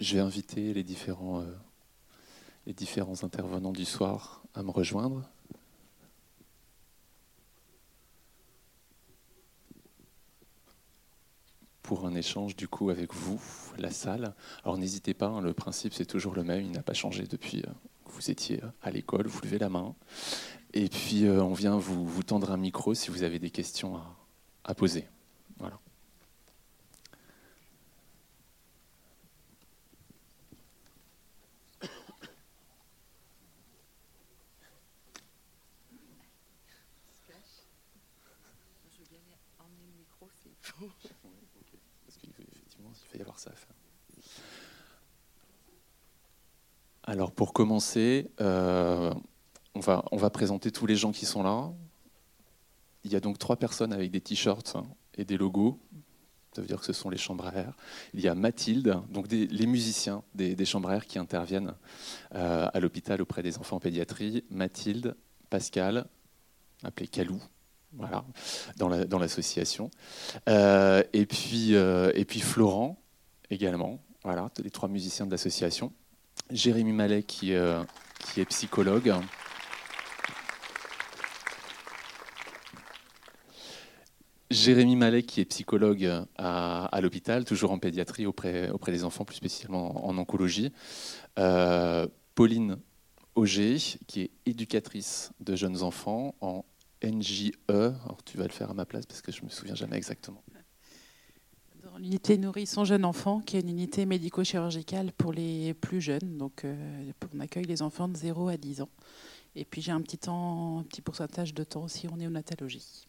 je vais inviter les différents, les différents intervenants du soir à me rejoindre. pour un échange du coup avec vous, la salle. Alors n'hésitez pas, hein, le principe c'est toujours le même, il n'a pas changé depuis euh, que vous étiez euh, à l'école, vous levez la main. Et puis euh, on vient vous, vous, tendre un micro si vous avez des questions à, à poser. Voilà. Pour commencer, euh, on, va, présenter tous les gens qui sont là. Il y a donc trois personnes avec des t-shirts et des logos. Ça veut dire que ce sont les chambres à air. Il y a Mathilde, donc les musiciens des, chambres à air qui interviennent euh, à l'hôpital auprès des enfants en pédiatrie. Mathilde, Pascal, appelé Calou, voilà, dans l'association. Euh, et, puis, et puis Florent également, voilà, les trois musiciens de l'association. Jérémy Mallet qui, euh, qui est psychologue. Jérémy Mallet, qui est psychologue à, l'hôpital, toujours en pédiatrie auprès, auprès des enfants, plus spécialement en, oncologie. Euh, Pauline Auger, qui est éducatrice de jeunes enfants en NJE. Alors, tu vas le faire à ma place parce que je ne me souviens jamais exactement l'unité Nourrisson Jeune Enfant, qui est une unité médico-chirurgicale pour les plus jeunes. Donc, euh, on accueille les enfants de 0 à 10 ans. Et puis, j'ai un petit, temps, un petit pourcentage de temps aussi en néonatologie.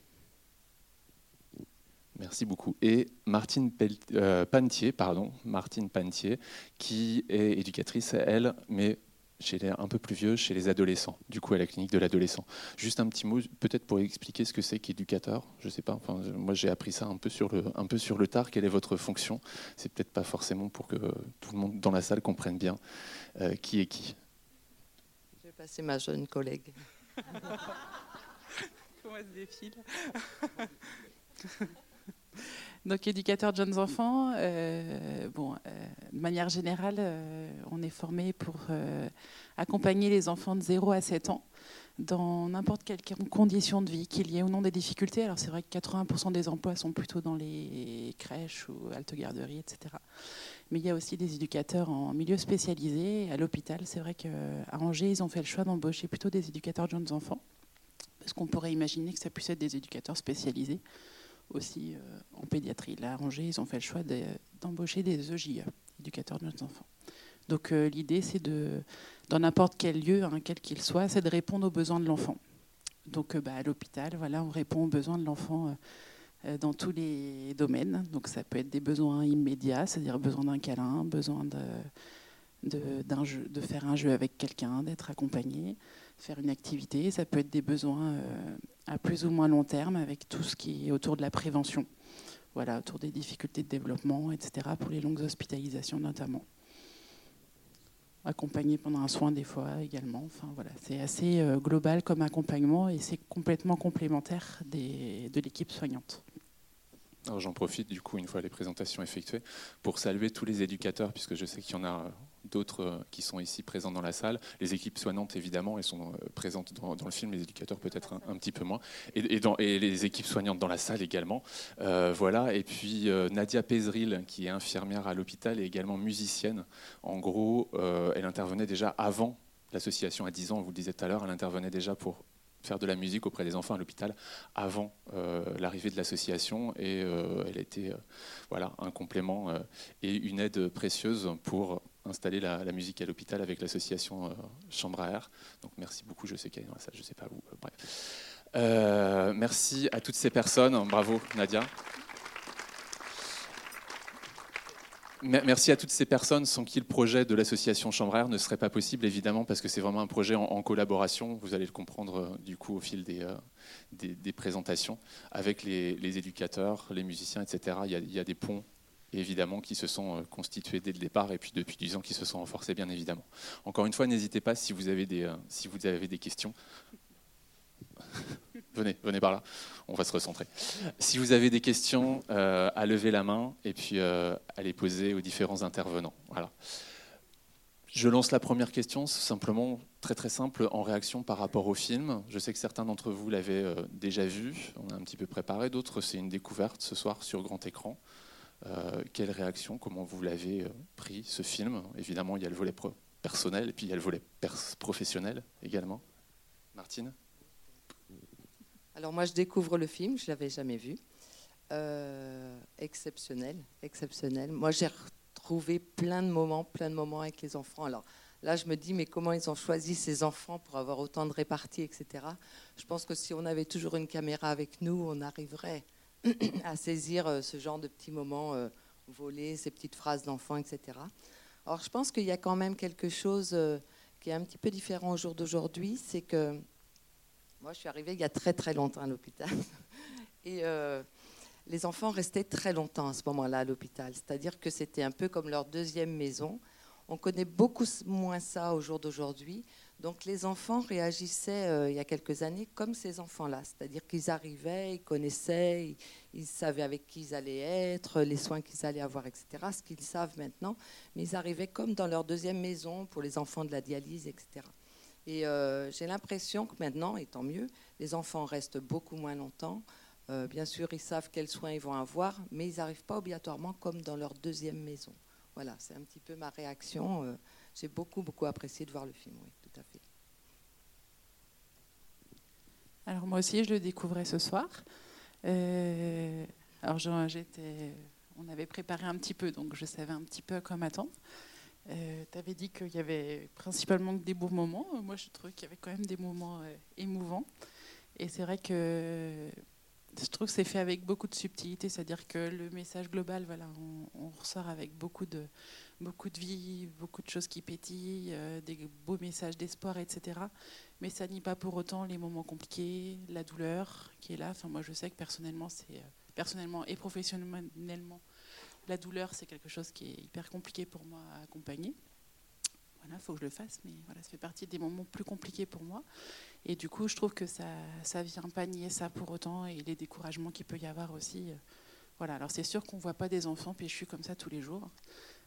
Merci beaucoup. Et Martine euh, Pantier, pardon, Martine Pantier, qui est éducatrice, elle, mais chez les un peu plus vieux, chez les adolescents, du coup à la clinique de l'adolescent. Juste un petit mot, peut-être pour expliquer ce que c'est qu'éducateur. Je ne sais pas, enfin, moi j'ai appris ça un peu, sur le, un peu sur le tard. Quelle est votre fonction C'est peut-être pas forcément pour que tout le monde dans la salle comprenne bien euh, qui est qui. Je vais passer ma jeune collègue. Comment elle se défile? Donc, éducateur de jeunes enfants, euh, bon, euh, de manière générale, euh, on est formé pour accompagner les enfants de 0 à 7 ans dans n'importe quelle condition de vie, qu'il y ait ou non des difficultés. Alors, c'est vrai que 80% des emplois sont plutôt dans les crèches ou halte-garderie, etc. Mais il y a aussi des éducateurs en milieu spécialisé. À l'hôpital, c'est vrai qu'à Angers, ils ont fait le choix d'embaucher plutôt des éducateurs de jeunes enfants, parce qu'on pourrait imaginer que ça puisse être des éducateurs spécialisés aussi euh, en pédiatrie. Là, à Angers, ils ont fait le choix d'embaucher des EJE, éducateurs de jeunes enfants. Donc euh, l'idée, c'est de, dans n'importe quel lieu, hein, quel qu'il soit, c'est de répondre aux besoins de l'enfant. Donc euh, bah, à l'hôpital, voilà, on répond aux besoins de l'enfant dans tous les domaines. Donc ça peut être des besoins immédiats, c'est-à-dire besoin d'un câlin, besoin de, de faire un jeu avec quelqu'un, d'être accompagné, faire une activité. Ça peut être des besoins à plus ou moins long terme avec tout ce qui est autour de la prévention, voilà, autour des difficultés de développement, etc., pour les longues hospitalisations notamment. Accompagné pendant un soin des fois également. Enfin, voilà, c'est assez euh, global comme accompagnement et c'est complètement complémentaire des, de l'équipe soignante. J'en profite du coup, une fois les présentations effectuées, pour saluer tous les éducateurs, puisque je sais qu'il y en a d'autres euh, qui sont ici présents dans la salle. Les équipes soignantes, évidemment, elles sont euh, présentes dans, le film, les éducateurs peut-être un, petit peu moins, et, les équipes soignantes dans la salle également. Euh, voilà. Et puis Nadia Pézril, qui est infirmière à l'hôpital et également musicienne. En gros, elle intervenait déjà avant l'association à 10 ans, on vous le disait tout à l'heure, elle intervenait déjà pour faire de la musique auprès des enfants à l'hôpital avant l'arrivée de l'association et elle a été voilà, un complément et une aide précieuse pour installer la, musique à l'hôpital avec l'association euh, Chambre à Air. Donc merci beaucoup, je sais qu'elle est dans la salle, je ne sais pas où. Euh. Euh, merci à toutes ces personnes. Bravo Nadia. Merci à toutes ces personnes sans qui le projet de l'association Chambre Air ne serait pas possible, évidemment, parce que c'est vraiment un projet en, collaboration, vous allez le comprendre du coup au fil des, présentations, avec les, éducateurs, les musiciens, etc. Il y a des ponts évidemment qui se sont euh, constitués dès le départ et puis depuis 10 ans qui se sont renforcés bien évidemment. Encore une fois, n'hésitez pas si vous avez des, euh, si vous avez des questions. venez, venez par là. On va se recentrer. Si vous avez des questions, à lever la main et puis à les poser aux différents intervenants. Voilà. Je lance la première question, simplement très très simple, en réaction par rapport au film. Je sais que certains d'entre vous l'avaient euh, déjà vu, on a un petit peu préparé, d'autres c'est une découverte ce soir sur grand écran. Euh, quelle réaction, comment vous l'avez euh, pris ce film? Évidemment, il y a le volet personnel et puis il y a le volet professionnel également. Martine? Alors moi je découvre le film, je ne l'avais jamais vu. exceptionnel, exceptionnel. Moi j'ai trouver plein de moments, plein de moments avec les enfants. Alors là, je me dis, mais comment ils ont choisi ces enfants pour avoir autant de réparties, etc. Je pense que si on avait toujours une caméra avec nous, on arriverait à saisir euh, ce genre de petits moments euh, volés, ces petites phrases d'enfants, etc. Alors je pense qu'il y a quand même quelque chose euh, qui est un petit peu différent au jour d'aujourd'hui, c'est que moi, je suis arrivée il y a très très longtemps à l'hôpital. Et les enfants restaient très longtemps à ce moment-là à l'hôpital. C'est-à-dire que c'était un peu comme leur deuxième maison. On connaît beaucoup moins ça au jour d'aujourd'hui. Donc les enfants réagissaient euh, il y a quelques années comme ces enfants-là. C'est-à-dire qu'ils arrivaient, ils connaissaient, ils, savaient avec qui ils allaient être, les soins qu'ils allaient avoir, etc. Ce qu'ils savent maintenant. Mais ils arrivaient comme dans leur deuxième maison pour les enfants de la dialyse, etc. Et euh, j'ai l'impression que maintenant, et tant mieux, les enfants restent beaucoup moins longtemps. Euh, bien sûr, ils savent quels soins ils vont avoir, mais ils n'arrivent pas obligatoirement comme dans leur deuxième maison. Voilà, c'est un petit peu ma réaction. J'ai beaucoup, beaucoup apprécié de voir le film, oui, tout à fait. Alors moi aussi, je le découvrais ce soir. Euh, alors j'étais, on avait préparé un petit peu, donc je savais un petit peu à quoi m'attendre. tu avais dit qu'il y avait principalement des beaux moments. Moi, je trouvais qu'il y avait quand même des moments émouvants. Et c'est vrai que je trouve que c'est fait avec beaucoup de subtilité, c'est-à-dire que le message global, voilà, on, ressort avec beaucoup de, beaucoup de vie, beaucoup de choses qui pétillent, euh, des beaux messages d'espoir, etc. Mais ça nie pas pour autant les moments compliqués, la douleur qui est là. Enfin, moi, je sais que personnellement, c'est euh, personnellement et professionnellement, la douleur, c'est quelque chose qui est hyper compliqué pour moi à accompagner. Voilà, il faut que je le fasse, mais voilà, ça fait partie des moments plus compliqués pour moi. Et du coup, je trouve que ça ne vient pas nier ça pour autant et les découragements qu'il peut y avoir aussi. Euh, voilà, alors c'est sûr qu'on voit pas des enfants péchus comme ça tous les jours.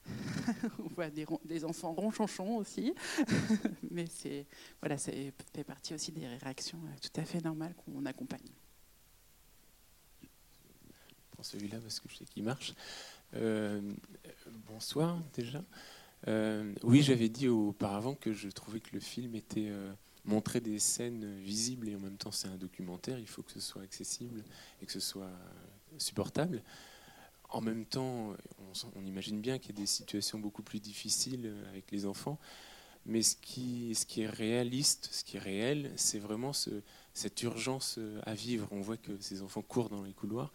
on voit des, des enfants ronchonchons aussi. Mais c'est voilà, ça fait partie aussi des réactions euh, tout à fait normales qu'on accompagne. Prends celui-là parce que je sais qu'il marche. Euh, bonsoir déjà. oui, j'avais dit auparavant que je trouvais que le film était montrer des scènes visibles et en même temps c'est un documentaire, il faut que ce soit accessible et que ce soit supportable. En même temps, on, imagine bien qu'il y a des situations beaucoup plus difficiles avec les enfants, mais ce qui, est réaliste, ce qui est réel, c'est vraiment ce, cette urgence à vivre. On voit que ces enfants courent dans les couloirs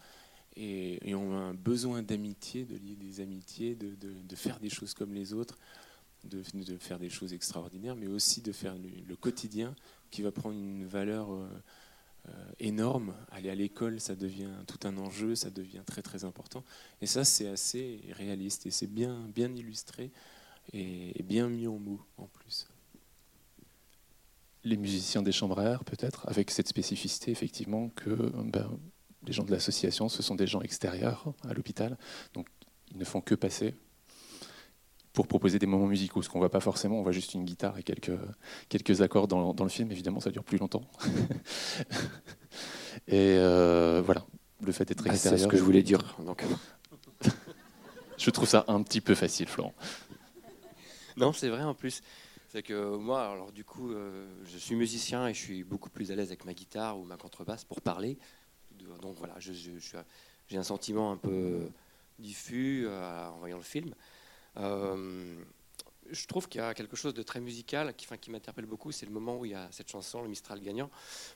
et, ont un besoin d'amitié, de lier des amitiés, de, faire des choses comme les autres de, faire des choses extraordinaires, mais aussi de faire le, quotidien qui va prendre une valeur euh, euh, énorme. Aller à l'école, ça devient tout un enjeu, ça devient très très important. Et ça, c'est assez réaliste et c'est bien, bien illustré et, bien mis en mots en plus. Les musiciens des chambres à air, peut-être, avec cette spécificité, effectivement, que ben, les gens de l'association, ce sont des gens extérieurs à l'hôpital, donc ils ne font que passer pour proposer des moments musicaux, ce qu'on voit pas forcément, on voit juste une guitare et quelques, quelques accords dans, dans le film, évidemment ça dure plus longtemps. et euh, voilà, le fait d'être extérieur. c'est ce que je voulais dire. Donc. je trouve ça un petit peu facile, Florent. Non, c'est vrai en plus. C'est que moi, alors du coup, euh, je suis musicien et je suis beaucoup plus à l'aise avec ma guitare ou ma contrebasse pour parler. Donc voilà, j'ai un sentiment un peu diffus euh, en voyant le film. Euh, je trouve qu'il y a quelque chose de très musical qui, m'interpelle beaucoup, c'est le moment où il y a cette chanson, le Mistral gagnant,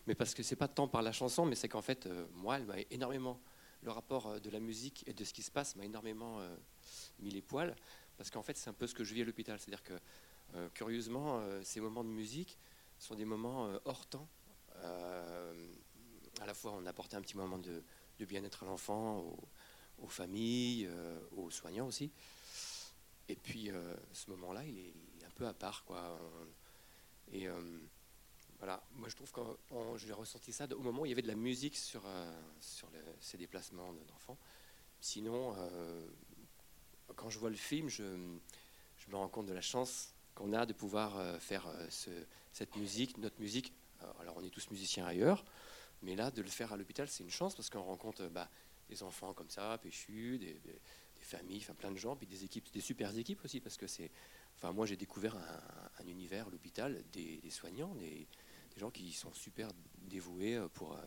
mais parce que c'est pas tant par la chanson, mais c'est qu'en fait, euh, moi, elle m'a énormément, le rapport euh, de la musique et de ce qui se passe m'a énormément mis les poils, parce qu'en fait, c'est un peu ce que je vis à l'hôpital, c'est-à-dire que, curieusement, ces moments de musique sont des moments hors temps. à la fois, on apportait un petit moment de, bien-être à l'enfant, aux, familles, aux soignants aussi. Et puis, euh, ce moment-là, il est, un peu à part, quoi. Et euh, Voilà, moi je trouve que j'ai ressenti ça au moment où il y avait de la musique sur, sur ces déplacements d'enfants. Sinon, quand je vois le film, je, me rends compte de la chance qu'on a de pouvoir faire ce, cette musique, notre musique. Alors on est tous musiciens ailleurs, mais là, de le faire à l'hôpital, c'est une chance parce qu'on rencontre bah, des enfants comme ça, péchus, des, familles, enfin plein de gens, puis des équipes, des super équipes aussi, parce que c'est. Enfin, moi, j'ai découvert un, univers, l'hôpital, des, soignants, des, gens qui sont super dévoués pour, euh,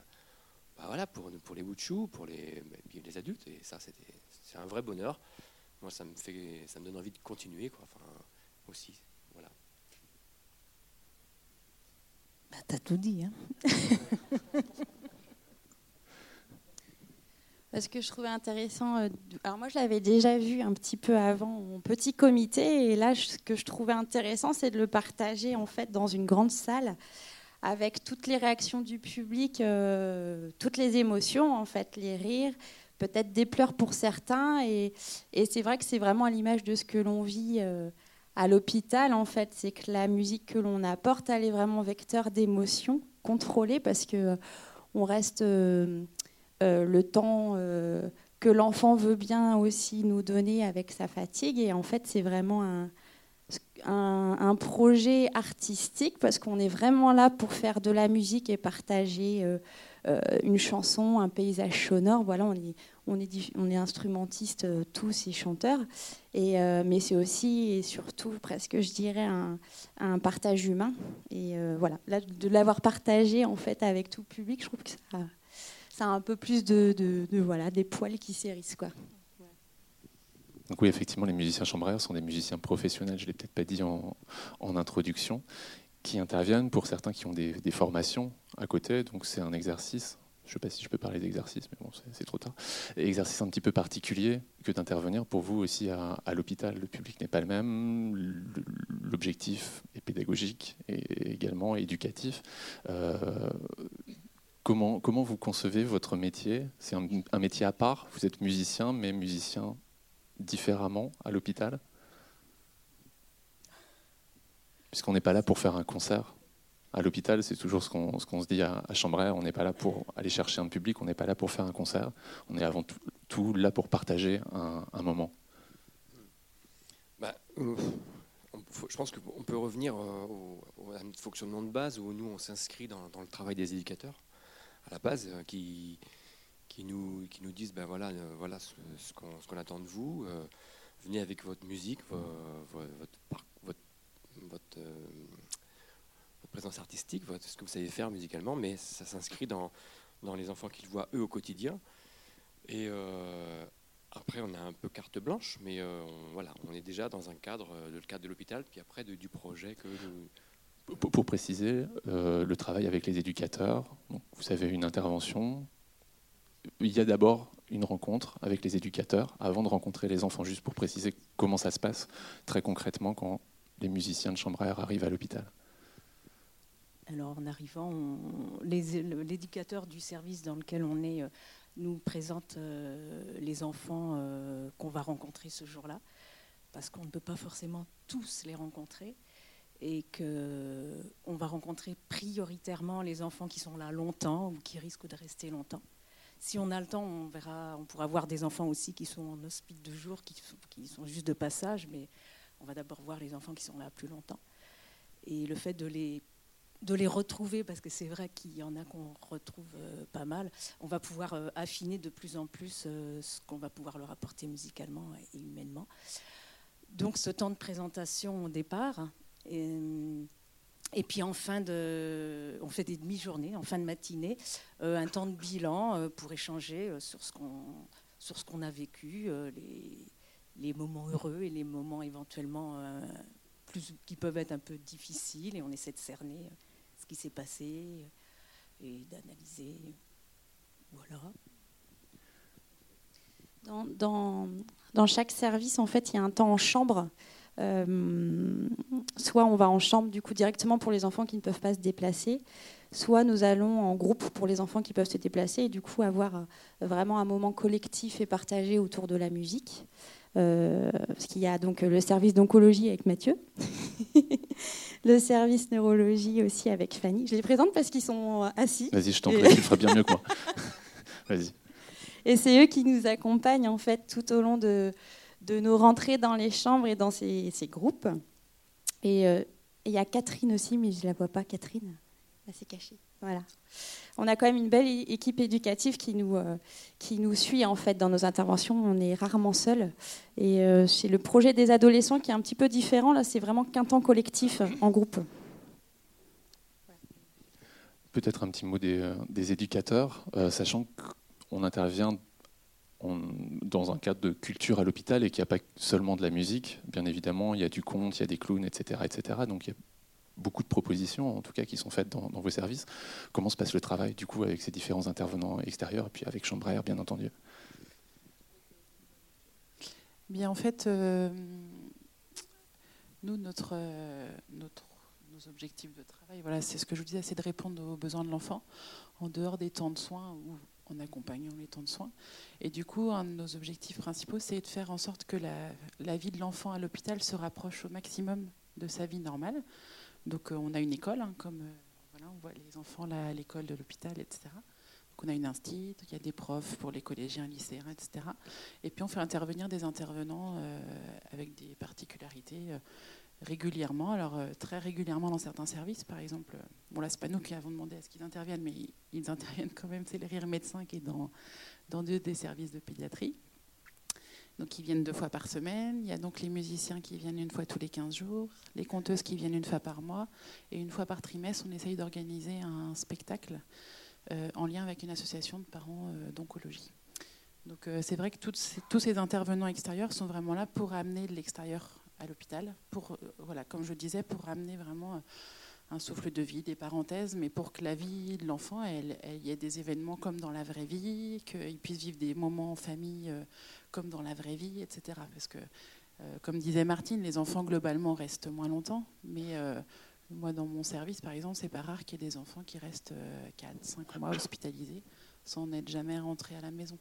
bah, voilà, pour, pour les bouts de pour les, les adultes, et ça, c'est un vrai bonheur. Moi, ça me fait, ça me donne envie de continuer, quoi. Enfin, aussi. Bah, T'as tout dit. Hein Ce que je trouvais intéressant, euh, alors moi je l'avais déjà vu un petit peu avant en petit comité, et là ce que je trouvais intéressant, c'est de le partager en fait dans une grande salle avec toutes les réactions du public, euh, toutes les émotions en fait, les rires, peut-être des pleurs pour certains, et, c'est vrai que c'est vraiment à l'image de ce que l'on vit. Euh, à l'hôpital, en fait, c'est que la musique que l'on apporte, elle est vraiment vecteur d'émotions contrôlées parce que on reste le temps euh, que l'enfant veut bien aussi nous donner avec sa fatigue. Et en fait, c'est vraiment un, un, projet artistique parce qu'on est vraiment là pour faire de la musique et partager une chanson, un paysage sonore. Voilà, on est, on est, on est instrumentistes euh, tous et chanteurs, et, euh, mais c'est aussi et surtout presque, je dirais, un, un partage humain. Et euh, voilà, là, de l'avoir partagé en fait avec tout le public, je trouve que ça, ça a un peu plus de, voilà, des poils qui s'hérissent. Quoi. Donc oui, effectivement, les musiciens chambraires sont des musiciens professionnels, je ne l'ai peut-être pas dit en, introduction, qui interviennent pour certains qui ont des, des formations à côté, donc c'est un exercice je ne sais pas si je peux parler d'exercice, mais bon, c'est trop tard. Exercice un petit peu particulier que d'intervenir pour vous aussi à, l'hôpital. Le public n'est pas le même, l'objectif est pédagogique et également éducatif. Euh, comment, vous concevez votre métier? C'est un, métier à part? Vous êtes musicien, mais musicien différemment à l'hôpital? Puisqu'on n'est pas là pour faire un concert. À l'hôpital, c'est toujours ce qu'on se dit à, à on n'est pas là pour aller chercher un public, on n'est pas là pour faire un concert, on est avant tout, là pour partager un, moment. Bah, euh, je pense qu'on peut revenir euh, au, fonctionnement de base où nous on s'inscrit dans, le travail des éducateurs à la base euh, qui, nous, nous disent ben voilà, voilà ce, qu'on attend de vous, venez avec votre musique, votre, présence artistique, ce que vous savez faire musicalement, mais ça s'inscrit dans, les enfants qu'ils voient eux au quotidien. Et euh, après, on a un peu carte blanche, mais euh, on, voilà, on est déjà dans un cadre, euh, le cadre de l'hôpital, puis après du projet que Pour, préciser, le travail avec les éducateurs, vous avez une intervention. Il y a d'abord une rencontre avec les éducateurs avant de rencontrer les enfants, juste pour préciser comment ça se passe très concrètement quand les musiciens de chambre air arrivent à l'hôpital. Alors en arrivant, l'éducateur du service dans lequel on est euh, nous présente euh, les enfants euh, qu'on va rencontrer ce jour-là, parce qu'on ne peut pas forcément tous les rencontrer, et qu'on va rencontrer prioritairement les enfants qui sont là longtemps ou qui risquent de rester longtemps. Si on a le temps, on verra, on pourra voir des enfants aussi qui sont en hospice de jour, qui qui sont juste de passage, mais on va d'abord voir les enfants qui sont là plus longtemps. Et le fait de les de les retrouver, parce que c'est vrai qu'il y en a qu'on retrouve euh, pas mal, on va pouvoir euh, affiner de plus en plus euh, ce qu'on va pouvoir leur apporter musicalement et humainement. Donc ce temps de présentation au départ, et, puis en fin de, on fait des demi-journées, en fin de matinée, un temps de bilan pour échanger sur ce qu'on sur ce qu'on a vécu, les, les, moments heureux et les moments éventuellement plus, qui peuvent être un peu difficiles, et on essaie de cerner qui s'est passé et d'analyser. Voilà. Dans, dans, dans, chaque service, en fait, il y a un temps en chambre. Euh, soit on va en chambre du coup directement pour les enfants qui ne peuvent pas se déplacer, soit nous allons en groupe pour les enfants qui peuvent se déplacer et du coup avoir euh, vraiment un moment collectif et partagé autour de la musique. parce qu'il y a donc le service d'oncologie avec Mathieu, le service neurologie aussi avec Fanny. Je les présente parce qu'ils sont assis. Vas-y, je t'en prie, tu le feras bien mieux que moi. Vas-y. Et c'est eux qui nous accompagnent en fait tout au long de, de nos rentrées dans les chambres et dans ces, groupes. Et il y a Catherine aussi, mais je ne la vois pas, Catherine. Elle s'est cachée. Voilà. On a quand même une belle équipe éducative qui nous, euh, qui nous suit en fait dans nos interventions. On est rarement seuls. Et euh, c'est le projet des adolescents qui est un petit peu différent. Là, c'est vraiment qu'un temps collectif en groupe. Peut-être un petit mot euh, des éducateurs, sachant qu'on intervient dans un cadre de culture à l'hôpital et qu'il n'y a pas seulement de la musique. Bien évidemment, il y a du conte, il y a des clowns, etc., etc. Donc il y a beaucoup de propositions, en tout cas, qui sont faites dans, vos services. Comment se passe le travail, du coup, avec ces différents intervenants extérieurs, et puis avec Chambre bien entendu? Bien, en fait, euh, nous, euh, notre, nos objectifs de travail, voilà, c'est ce que je vous disais, c'est de répondre aux besoins de l'enfant en dehors des temps de soins ou en accompagnant les temps de soins. Et du coup, un de nos objectifs principaux, c'est de faire en sorte que la, vie de l'enfant à l'hôpital se rapproche au maximum de sa vie normale. Donc euh, on a une école, hein, comme euh, voilà, on voit les enfants à l'école de l'hôpital, etc. Donc on a une institut, il y a des profs pour les collégiens, lycéens, etc. Et puis on fait intervenir des intervenants euh, avec des particularités régulièrement. Alors très régulièrement dans certains services, par exemple. Bon là c'est pas nous qui avons demandé à ce qu'ils interviennent, mais ils, interviennent quand même. C'est le Rire Médecin qui est dans, deux des services de pédiatrie. Donc ils viennent deux fois par semaine. Il y a donc les musiciens qui viennent une fois tous les 15 jours, les conteuses qui viennent une fois par mois. Et une fois par trimestre, on essaye d'organiser un spectacle euh, en lien avec une association de parents euh, d'oncologie. Donc euh, c'est vrai que tous ces intervenants extérieurs sont vraiment là pour amener de l'extérieur à l'hôpital, pour voilà, comme je disais, pour ramener vraiment un souffle de vie, des parenthèses, mais pour que la vie de l'enfant, il y ait des événements comme dans la vraie vie, qu'il puisse vivre des moments en famille euh, comme dans la vraie vie, etc. Parce que, euh, comme disait Martine, les enfants globalement restent moins longtemps, mais euh, moi dans mon service, par exemple, c'est pas rare qu'il y ait des enfants qui restent 4, 5 mois hospitalisés sans n'être jamais rentrés à la maison.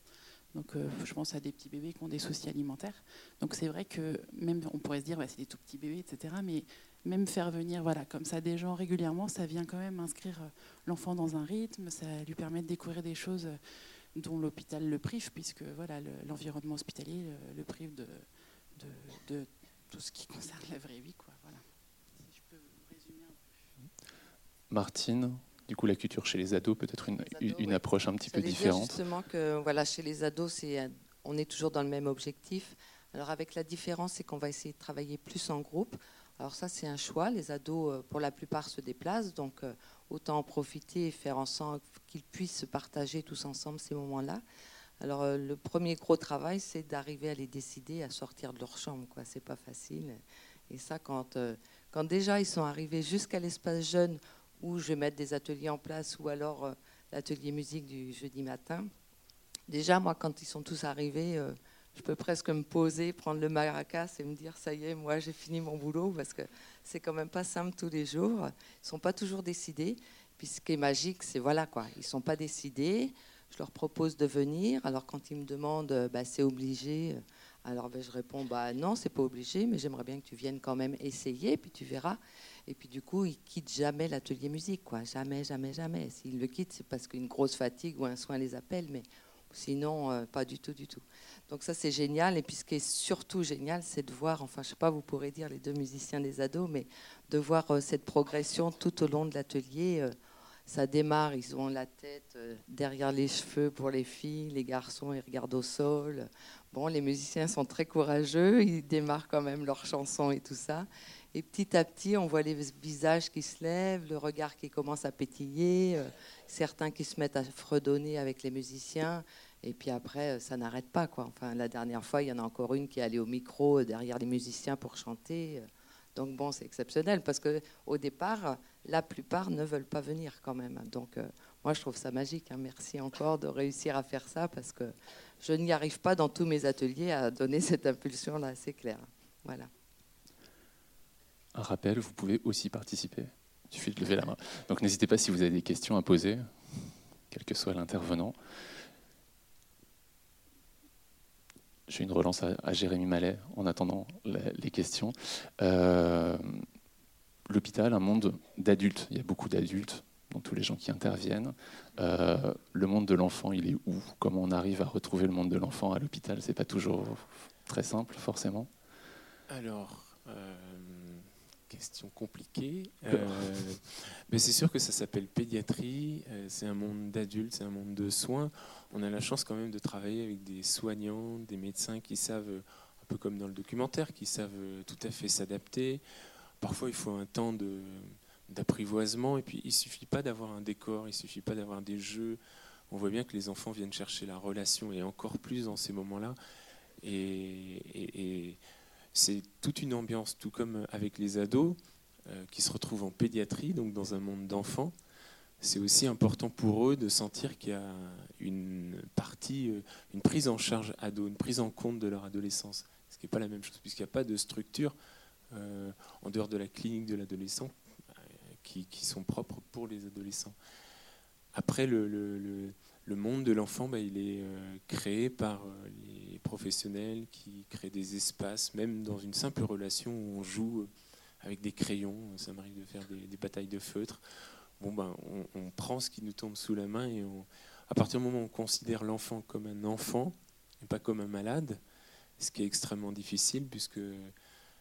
Donc, je pense à des petits bébés qui ont des soucis alimentaires. Donc, c'est vrai que même on pourrait se dire, bah, c'est des tout petits bébés, etc. Mais même faire venir voilà, comme ça des gens régulièrement, ça vient quand même inscrire euh, l'enfant dans un rythme, ça lui permet de découvrir des choses euh, dont l'hôpital le prive, puisque voilà, l'environnement hospitalier euh, le, prive de, de, tout ce qui concerne la vraie vie. Quoi, voilà. Si je peux résumer un peu. Martine, du coup, la culture chez les ados, peut-être une, une approche un petit peu différente. justement que voilà, chez les ados, on est toujours dans le même objectif. Alors avec la différence, c'est qu'on va essayer de travailler plus en groupe. Alors ça, c'est un choix. Les ados, euh, pour la plupart, se déplacent, donc euh, autant en profiter et faire en sorte qu'ils puissent se partager tous ensemble ces moments-là. Alors euh, le premier gros travail, c'est d'arriver à les décider à sortir de leur chambre. Quoi, c'est pas facile. Et ça, quand, quand déjà ils sont arrivés jusqu'à l'espace jeune, où je vais mettre des ateliers en place, ou alors l'atelier musique du jeudi matin. Déjà, moi, quand ils sont tous arrivés je peux presque me poser, prendre le maracas et me dire ça y est, moi j'ai fini mon boulot parce que c'est quand même pas simple tous les jours. Ils sont pas toujours décidés. Puis ce qui est magique, c'est voilà quoi, ils sont pas décidés. Je leur propose de venir. Alors quand ils me demandent, bah, c'est obligé. Alors ben, je réponds bah non, c'est pas obligé, mais j'aimerais bien que tu viennes quand même essayer, puis tu verras. Et puis du coup, ils quittent jamais l'atelier musique, quoi. Jamais, jamais, jamais. S'ils le quittent, c'est parce qu'une grosse fatigue ou un soin les appelle, mais sinon, euh, pas du tout, du tout. Donc ça, c'est génial. Et puis ce qui est surtout génial, c'est de voir, enfin, je sais pas, vous pourrez dire les deux musiciens des ados, mais de voir euh, cette progression tout au long de l'atelier. Euh, ça démarre, ils ont la tête euh, derrière les cheveux pour les filles, les garçons, ils regardent au sol. Bon, les musiciens sont très courageux, ils démarrent quand même leurs chansons et tout ça. Et petit à petit, on voit les visages qui se lèvent, le regard qui commence à pétiller, certains qui se mettent à fredonner avec les musiciens. Et puis après, euh, ça n'arrête pas. Quoi. Enfin, la dernière fois, il y en a encore une qui est allée au micro euh, derrière les musiciens pour chanter. Euh. Donc bon, c'est exceptionnel parce que au départ, la plupart ne veulent pas venir quand même. Donc moi, je trouve ça magique. Hein. Merci encore de réussir à faire ça parce que je n'y arrive pas dans tous mes ateliers à donner cette impulsion-là, c'est clair. Voilà. Un rappel, vous pouvez aussi participer. Il suffit de lever la main. Donc n'hésitez pas si vous avez des questions à poser, quel que soit l'intervenant. J'ai une relance à, Jérémy Mallet en attendant les questions. Euh, l'hôpital, un monde d'adultes. Il y a beaucoup d'adultes dans tous les gens qui interviennent. Euh, le monde de l'enfant, il est où? Comment on arrive à retrouver le monde de l'enfant à l'hôpital? C'est pas toujours très simple, forcément. Alors, euh, question compliquée. mais c'est sûr que ça s'appelle pédiatrie. c'est un monde d'adultes, c'est un monde de soins on a la chance quand même de travailler avec des soignants, des médecins qui savent, un peu comme dans le documentaire, qui savent tout à fait s'adapter. Parfois, il faut un temps d'apprivoisement, et puis il suffit pas d'avoir un décor, il suffit pas d'avoir des jeux. On voit bien que les enfants viennent chercher la relation, et encore plus dans ces moments-là. Et, c'est toute une ambiance, tout comme avec les ados euh, qui se retrouvent en pédiatrie, donc dans un monde d'enfants c'est aussi important pour eux de sentir qu'il y a une partie, euh, une prise en charge ado, une prise en compte de leur adolescence. Ce qui n'est pas la même chose, puisqu'il n'y a pas de structure euh, en dehors de la clinique de l'adolescent euh, qui, sont propres pour les adolescents. Après, le, monde de l'enfant, bah, il est créé par les professionnels qui créent des espaces, même dans une simple relation où on joue avec des crayons. Ça m'arrive de faire des batailles de feutres bon ben, on, prend ce qui nous tombe sous la main et à partir du moment où on considère l'enfant comme un enfant et pas comme un malade, ce qui est extrêmement difficile puisque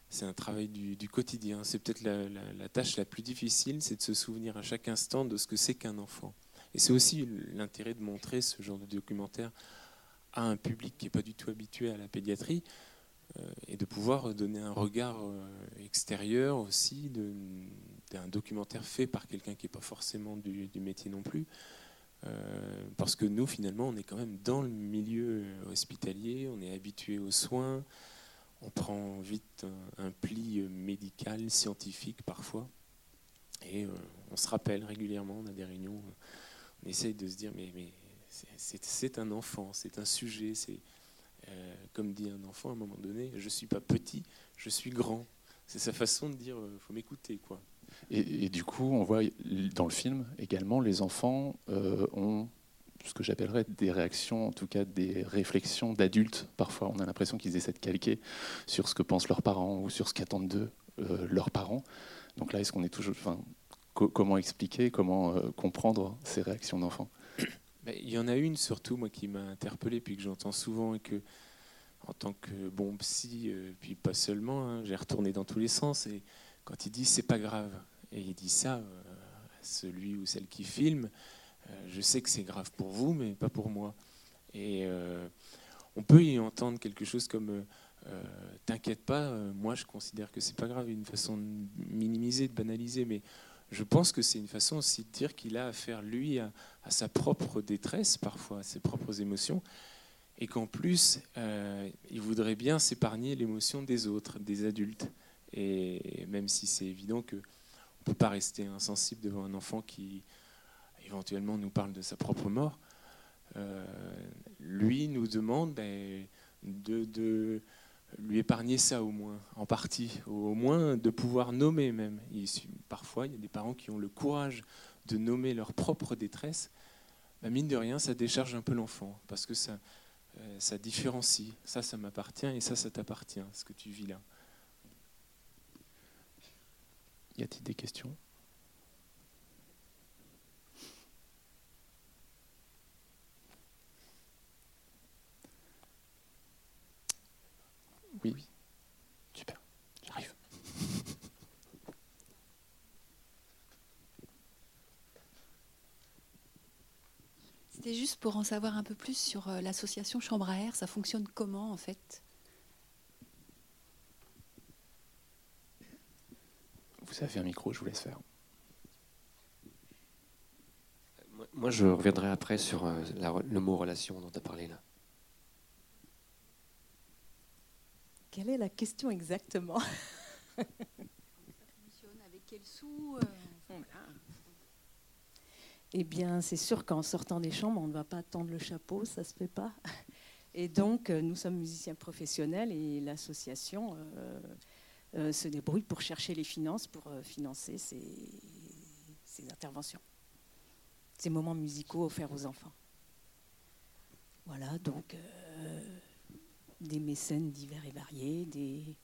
c'est un travail du, quotidien. C'est peut-être la, tâche la plus difficile, c'est de se souvenir à chaque instant de ce que c'est qu'un enfant. Et c'est aussi l'intérêt de montrer ce genre de documentaire à un public qui n'est pas du tout habitué à la pédiatrie euh, et de pouvoir donner un regard euh, extérieur aussi d'un documentaire fait par quelqu'un qui n'est pas forcément du, métier non plus. Euh, parce que nous, finalement, on est quand même dans le milieu hospitalier, on est habitué aux soins, on prend vite un, pli médical, scientifique parfois, et on se rappelle régulièrement, on a des réunions, on essaye de se dire, mais, c'est un enfant, c'est un sujet, c'est euh, comme dit un enfant à un moment donné, je suis pas petit, je suis grand. C'est sa façon de dire, euh, faut m'écouter, quoi. Et, du coup, on voit dans le film également, les enfants euh, ont ce que j'appellerais des réactions, en tout cas des réflexions d'adultes. Parfois, on a l'impression qu'ils essaient de calquer sur ce que pensent leurs parents ou sur ce qu'attendent d'eux leurs parents. Donc là, est-ce qu'on est toujours, comment expliquer, comment comprendre ces réactions d'enfants? Il y en a une surtout, moi, qui m'a interpellé, puis que j'entends souvent, et que, en tant que bon psy, euh, puis pas seulement, hein, j'ai retourné dans tous les sens, et quand il dit c'est pas grave, et il dit ça euh, celui ou celle qui filme, euh, je sais que c'est grave pour vous, mais pas pour moi. Et on peut y entendre quelque chose comme T'inquiète pas, moi je considère que c'est pas grave, une façon de minimiser, de banaliser, mais je pense que c'est une façon aussi de dire qu'il a affaire, lui, à, sa propre détresse, parfois, à ses propres émotions, et qu'en plus, euh, il voudrait bien s'épargner l'émotion des autres, des adultes. Et même si c'est évident qu'on ne peut pas rester insensible devant un enfant qui, éventuellement, nous parle de sa propre mort, euh, lui nous demande ben, de lui épargner ça au moins, en partie, au moins de pouvoir nommer même. parfois, il y a des parents qui ont le courage de nommer leur propre détresse. Bah, mine de rien, ça décharge un peu l'enfant, parce que euh, ça différencie. Ça, ça m'appartient, et ça, ça t'appartient, ce que tu vis là. Y a-t-il des questions? Oui. Super. J'arrive. C'était juste pour en savoir un peu plus sur euh, l'association Chambre à Air. Ça fonctionne comment en fait? Vous avez un micro, je vous laisse faire. Moi, je reviendrai après sur euh, le mot relation dont tu as parlé là. Quelle est la question exactement? Avec quel sous euh, Eh bien, c'est sûr qu'en sortant des chambres, on ne va pas tendre le chapeau, ça ne se fait pas. Et donc, euh, nous sommes musiciens professionnels et l'association euh, se débrouille pour chercher les finances, pour financer ces, ces, interventions, ces moments musicaux offerts aux enfants. Voilà, donc des mécènes divers et variés, des,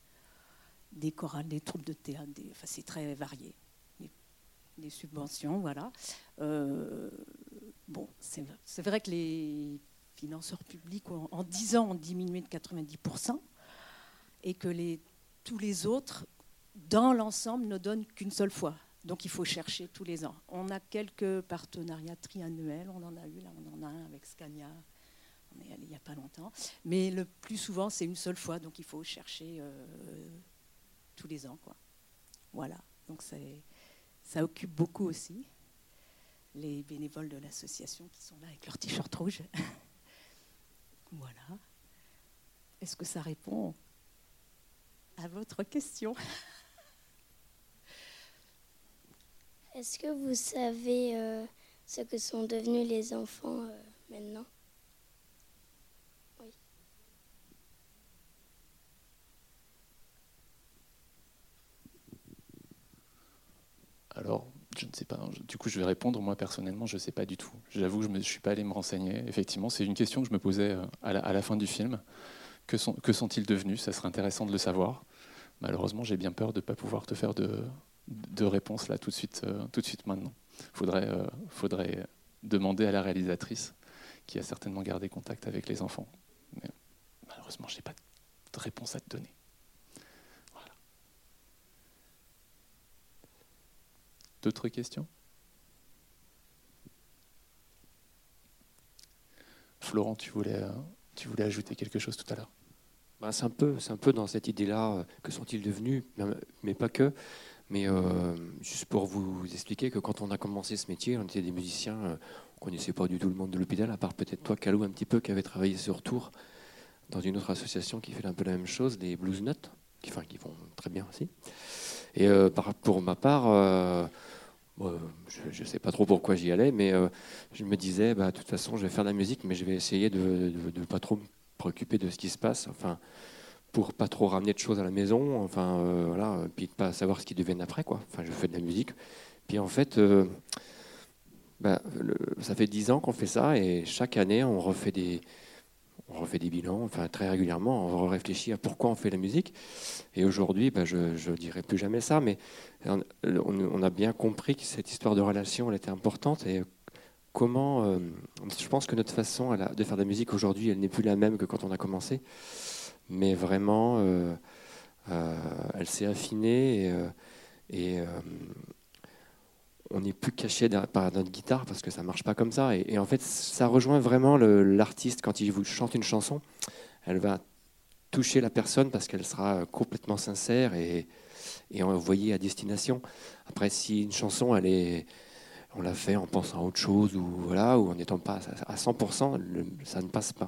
des chorales, des troupes de théâtre, enfin, c'est très varié. Des, subventions, voilà. Euh, bon, c'est vrai que les financeurs publics, en 10 ans, ont diminué de 90%, et que tous les autres, dans l'ensemble, ne donnent qu'une seule fois. Donc il faut chercher tous les ans. On a quelques partenariats triannuels, on en a eu, là on en a un avec Scania, on est allé il n'y a pas longtemps. Mais le plus souvent, c'est une seule fois, donc il faut chercher euh, tous les ans. Voilà, donc ça occupe beaucoup aussi les bénévoles de l'association qui sont là avec leur t-shirt rouge. voilà. Est-ce que ça répond à votre question? Est-ce que vous savez euh, ce que sont devenus les enfants euh, maintenant? Alors, je ne sais pas. Du coup, je vais répondre. Moi, personnellement, je ne sais pas du tout. J'avoue que je ne suis pas allé me renseigner. Effectivement, c'est une question que je me posais euh, à la, fin du film. Que, sont, que sont-ils devenus? Ça serait intéressant de le savoir. Malheureusement, j'ai bien peur de ne pas pouvoir te faire de, de réponse là tout de suite, euh, tout de suite maintenant. Il faudrait, euh, faudrait demander à la réalisatrice qui a certainement gardé contact avec les enfants. Mais malheureusement, je n'ai pas de réponse à te donner. D'autres questions? Florent, tu voulais, euh, tu voulais ajouter quelque chose tout à l'heure? Bah, C'est un, peu, un peu dans cette idée-là, que sont-ils devenus, mais pas que. Mais euh, juste pour vous expliquer que quand on a commencé ce métier, on était des musiciens, euh, on ne connaissait pas du tout le monde de l'hôpital, à part peut-être toi, Calou, un petit peu, qui avait travaillé sur Tours dans une autre association qui fait un peu la même chose, les Blues Nuts, qui, enfin, très bien aussi. Et euh, pour ma part, je ne sais pas trop pourquoi j'y allais, mais je me disais, bah, de toute façon, je vais faire de la musique, mais je vais essayer de ne pas trop me préoccuper de ce qui se passe. Enfin, pour pas trop ramener de choses à la maison, enfin euh, voilà, puis de pas savoir ce qui deviennent après quoi. Enfin, je fais de la musique, puis en fait, euh, bah, ça fait dix ans qu'on fait ça et chaque année on refait des, on refait des bilans, enfin très régulièrement, on réfléchit à pourquoi on fait la musique. Et aujourd'hui, bah, je ne dirai plus jamais ça, mais on, a bien compris que cette histoire de relation, elle était importante et comment, euh, je pense que notre façon de faire de la musique aujourd'hui, elle n'est plus la même que quand on a commencé mais vraiment, euh, euh, elle s'est affinée et, on n'est plus caché par notre guitare parce que ça marche pas comme ça. Et, en fait, ça rejoint vraiment l'artiste quand il vous chante une chanson. Elle va toucher la personne parce qu'elle sera complètement sincère et, envoyée à destination. Après, si une chanson, elle est, on l'a fait en pensant à autre chose ou voilà, ou en n'étant pas à 100%, ça ne passe pas.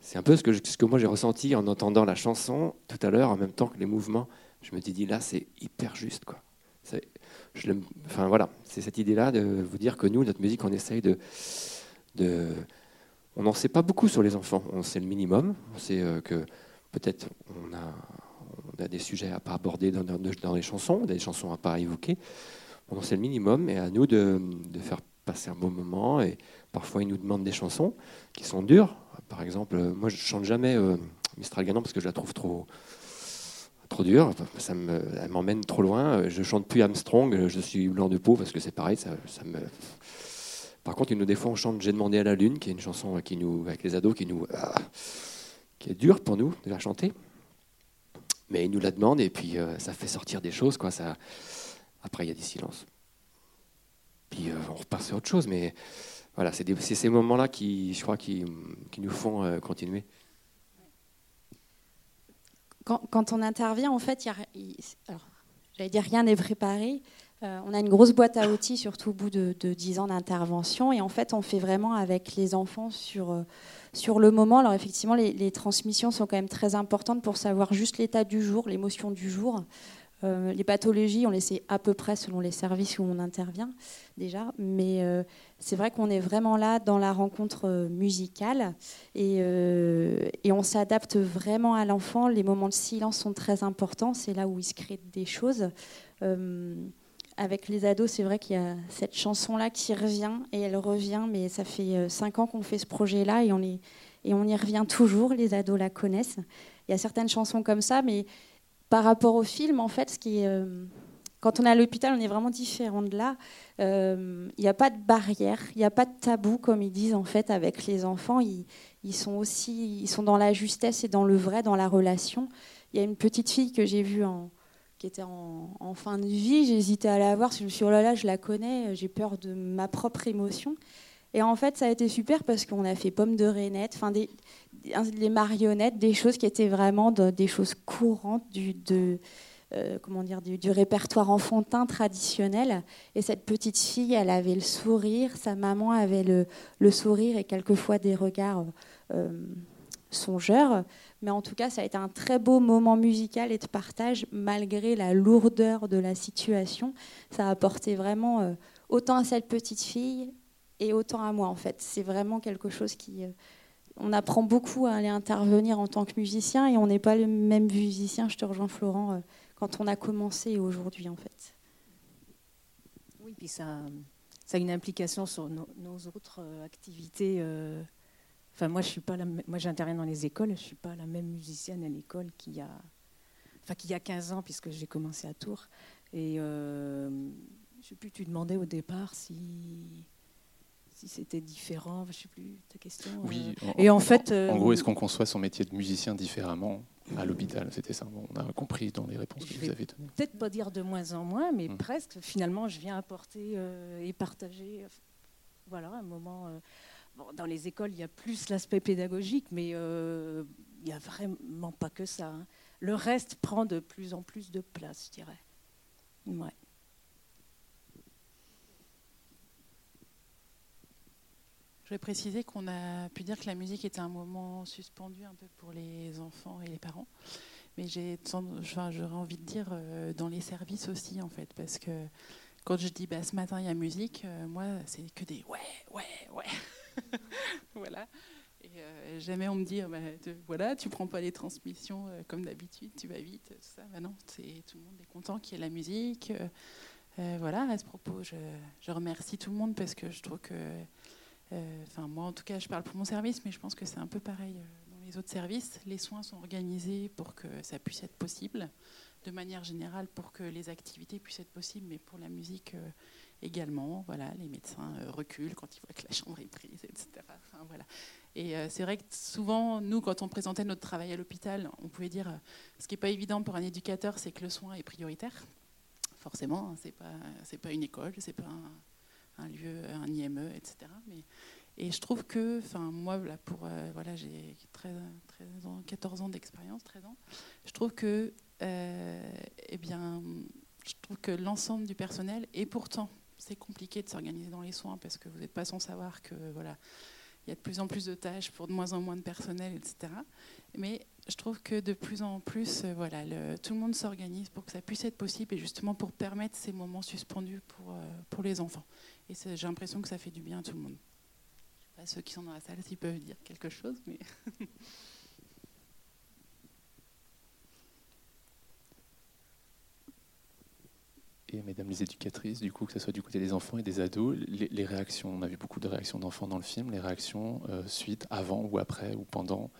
C'est un peu ce que, ce que moi j'ai ressenti en entendant la chanson tout à l'heure, en même temps que les mouvements. Je me suis dit, là, c'est hyper juste. Quoi. Enfin, voilà, c'est cette idée-là de vous dire que nous, notre musique, on essaye de. on n'en sait pas beaucoup sur les enfants. On sait le minimum. On sait euh, que peut-être on a, des sujets à pas aborder dans, dans, les chansons, des chansons à pas évoquer. On en sait le minimum et à nous de, faire passer un bon moment. Et parfois, ils nous demandent des chansons qui sont dures par exemple, moi je chante jamais euh, Mistral Gagnant parce que je la trouve trop dure, ça m'emmène trop loin. Je chante plus Armstrong, je suis blanc de peau parce que c'est pareil, ça, me. Par contre, une des fois, on chante J'ai demandé à la lune, qui est une chanson qui nous, avec les ados, qui nous, ah, qui est dure pour nous de la chanter. Mais ils nous la demandent et puis euh, ça fait sortir des choses, quoi. Après, il y a des silences. Puis on repasse à autre chose, mais voilà, c'est ces moments-là qui, je crois, qui, nous font euh, continuer. Quand, on intervient, en fait, j'allais dire rien n'est préparé. Euh, on a une grosse boîte à outils, surtout au bout de, de 10 ans d'intervention. Et en fait, on fait vraiment avec les enfants sur, euh, sur le moment. Alors effectivement, les, les, transmissions sont quand même très importantes pour savoir juste l'état du jour, l'émotion du jour. Euh, les pathologies, on les sait à peu près selon les services où on intervient déjà, mais euh, c'est vrai qu'on est vraiment là dans la rencontre euh, musicale et, on s'adapte vraiment à l'enfant. Les moments de silence sont très importants, c'est là où il se crée des choses. avec les ados, c'est vrai qu'il y a cette chanson-là qui revient et elle revient, mais ça fait cinq ans qu'on fait ce projet-là et et on y revient toujours. Les ados la connaissent. Il y a certaines chansons comme ça, mais par rapport au film, en fait, euh, quand on est à l'hôpital, on est vraiment différent de là. Euh, il n'y a pas de barrière, il n'y a pas de tabou, comme ils disent en fait avec les enfants. Ils, sont aussi, ils sont dans la justesse et dans le vrai, dans la relation. Il y a une petite fille que j'ai vue qui était en, fin de vie. J'hésitais à la voir, je me suis dit, oh là là, je la connais, j'ai peur de ma propre émotion. Et en fait, ça a été super parce qu'on a fait Pomme de des, les marionnettes, des choses qui étaient vraiment des choses courantes du, euh, comment dire, du, répertoire enfantin traditionnel. Et cette petite fille, elle avait le sourire, sa maman avait le, le sourire et quelquefois des regards euh, songeurs. Mais en tout cas, ça a été un très beau moment musical et de partage, malgré la lourdeur de la situation. Ça a apporté vraiment euh, autant à cette petite fille et autant à moi, en fait. C'est vraiment quelque chose qui... Euh, on apprend beaucoup à aller intervenir en tant que musicien et on n'est pas le même musicien, je te rejoins Florent, euh, quand on a commencé et aujourd'hui, en fait. Oui, puis ça, ça a une implication sur nos, autres activités Enfin, moi, je suis pas la, moi, j'interviens dans les écoles. Je suis pas la même musicienne à l'école qu'il y a, enfin, y a 15 ans, puisque j'ai commencé à Tours. Et euh, je sais plus. Tu demandais au départ si si c'était différent. Je sais plus ta question. Oui. Euh. Et en, fait, en, gros, est-ce qu'on conçoit son métier de musicien différemment à l'hôpital? C'était ça. on a compris dans les réponses que vous avez données. Peut-être pas dire de moins en moins, mais hmm. presque. Finalement, je viens apporter euh, et partager. Voilà, un moment dans les écoles, il y a plus l'aspect pédagogique, mais euh, il n'y a vraiment pas que ça. Hein. Le reste prend de plus en plus de place, je dirais. Ouais. Je préciser qu'on a pu dire que la musique était un moment suspendu un peu pour les enfants et les parents. Mais j'ai, enfin, j'aurais envie de dire euh, dans les services aussi, en fait, parce que quand je dis bah, ce matin il y a musique, euh, moi c'est que des ouais, ouais, ouais. voilà. Et euh, jamais on me dit, bah, voilà, tu prends pas les transmissions euh, comme d'habitude, tu vas vite, tout ça. Bah non, c'est, tout le monde est content qu'il y ait la musique. Voilà, à ce propos, je, remercie tout le monde parce que je trouve que, enfin moi en tout cas, je parle pour mon service, mais je pense que c'est un peu pareil dans les autres services. Les soins sont organisés pour que ça puisse être possible, de manière générale pour que les activités puissent être possibles, mais pour la musique également. Voilà, les médecins euh, reculent quand ils voient que la chambre est prise, etc. Voilà. Et euh, c'est vrai que souvent, nous, quand on présentait notre travail à l'hôpital, on pouvait dire, euh, ce qui n'est pas évident pour un éducateur, c'est que le soin est prioritaire. Forcément, hein, c'est pas une école, c'est pas un, lieu, un IME, etc. Mais et je trouve que, enfin, moi, là, pour voilà, j'ai 13, 13 ans, 14 ans d'expérience, 13 ans. Je trouve que, eh bien, je trouve que l'ensemble du personnel, et pourtant, c'est compliqué de s'organiser dans les soins parce que vous n'êtes pas sans savoir que voilà, il y a de plus en plus de tâches pour de moins en moins de personnel, etc. Mais je trouve que de plus en plus, euh, voilà, tout le monde s'organise pour que ça puisse être possible et justement pour permettre ces moments suspendus pour, euh, pour les enfants. Et j'ai l'impression que ça fait du bien à tout le monde. Je sais pas ceux qui sont dans la salle s'ils peuvent dire quelque chose, mais. et mesdames les éducatrices, du coup, que ce soit du côté des enfants et des ados, les, réactions, on a vu beaucoup de réactions d'enfants dans le film, les réactions euh, suite, avant ou après ou pendant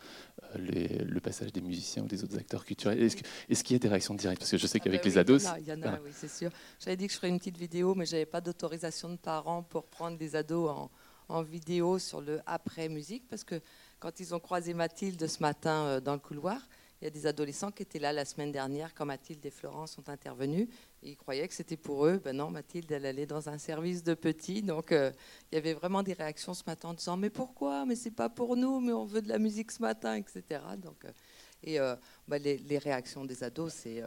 euh, le passage des musiciens ou des autres acteurs culturels. Est-ce qu'il y a des réactions directes? Parce que je sais ah qu'avec bah les ados... Il y en a, oui, c'est sûr. J'avais dit que je ferais une petite vidéo, mais je n'avais pas d'autorisation de parents pour prendre des ados en, en vidéo sur le après-musique, parce que quand ils ont croisé Mathilde ce matin euh, dans le couloir, il y a des adolescents qui étaient là la semaine dernière quand Mathilde et Florence sont intervenus. ils croyaient que c'était pour eux. Ben non, Mathilde, elle allait dans un service de petits. Donc euh, il y avait vraiment des réactions ce matin en disant Mais pourquoi? Mais c'est pas pour nous, mais on veut de la musique ce matin, etc. Donc, euh, et euh, ben, les, les, réactions des ados, c'est.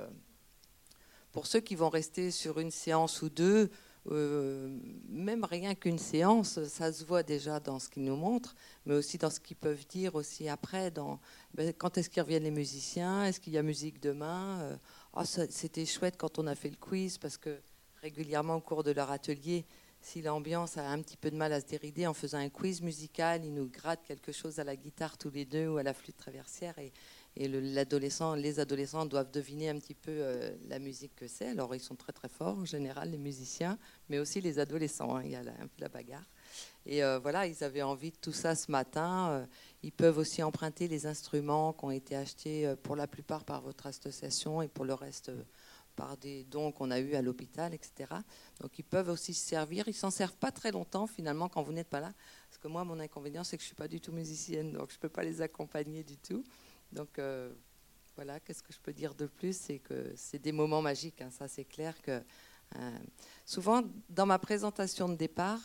pour ceux qui vont rester sur une séance ou deux, euh, même rien qu'une séance, ça se voit déjà dans ce qu'ils nous montrent, mais aussi dans ce qu'ils peuvent dire aussi après. Ben, quand est-ce qu'ils reviennent les musiciens Est-ce qu'il y a musique demain euh, oh, C'était chouette quand on a fait le quiz parce que régulièrement au cours de leur atelier, si l'ambiance a un petit peu de mal à se dérider en faisant un quiz musical, ils nous grattent quelque chose à la guitare tous les deux ou à la flûte traversière et, Et les adolescents doivent deviner un petit peu euh, la musique que c'est. Alors ils sont très très forts en général, les musiciens, mais aussi les adolescents. Hein. il y a un peu la bagarre. Et euh, voilà, ils avaient envie de tout ça ce matin. Euh, ils peuvent aussi emprunter les instruments qui ont été achetés pour la plupart par votre association et pour le reste par des dons qu'on a eus à l'hôpital, etc. Donc ils peuvent aussi se servir. Ils s'en servent pas très longtemps finalement quand vous n'êtes pas là. Parce que moi, mon inconvénient, c'est que je suis pas du tout musicienne, donc je peux pas les accompagner du tout. Donc euh, voilà, qu'est-ce que je peux dire de plus? C'est que c'est des moments magiques, hein. ça c'est clair que euh, souvent dans ma présentation de départ,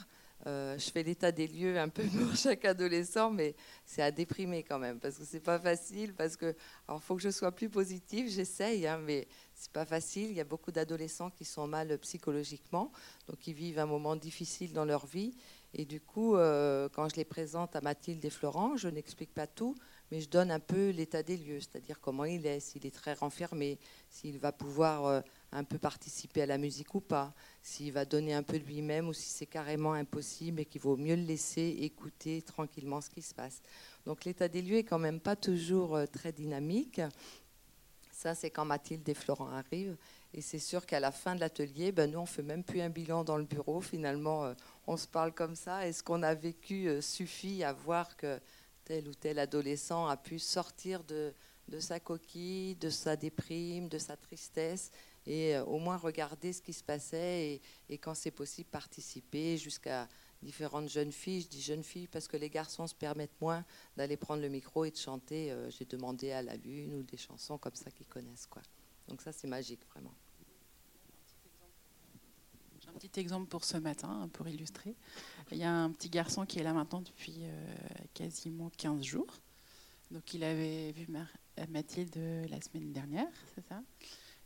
euh, je fais l'état des lieux un peu pour chaque adolescent, mais c'est à déprimer quand même parce que c'est pas facile. Parce que alors faut que je sois plus positive, j'essaye, hein, mais c'est pas facile. Il y a beaucoup d'adolescents qui sont mal psychologiquement, donc ils vivent un moment difficile dans leur vie. Et du coup, quand je les présente à Mathilde et Florent, je n'explique pas tout, mais je donne un peu l'état des lieux, c'est-à-dire comment il est, s'il est très renfermé, s'il va pouvoir euh, un peu participer à la musique ou pas, s'il va donner un peu de lui-même ou si c'est carrément impossible et qu'il vaut mieux le laisser écouter tranquillement ce qui se passe. Donc l'état des lieux est quand même pas toujours euh, très dynamique. Ça, c'est quand Mathilde et Florent arrivent. Et c'est sûr qu'à la fin de l'atelier, ben, nous, on fait même plus un bilan dans le bureau. Finalement, euh, on se parle comme ça. Et ce qu'on a vécu suffit à voir que tel ou tel adolescent a pu sortir de, sa coquille, de sa déprime, de sa tristesse, et euh, au moins regarder ce qui se passait, et, quand c'est possible, participer jusqu'à différentes jeunes filles. Je dis jeunes filles parce que les garçons se permettent moins d'aller prendre le micro et de chanter. Euh, j'ai demandé à la lune ou des chansons comme ça qu'ils connaissent. Quoi. Donc ça, c'est magique, vraiment un petit exemple pour ce matin, pour illustrer. Il y a un petit garçon qui est là maintenant depuis euh, quasiment 15 jours. Donc il avait vu Mathilde la semaine dernière, c'est ça?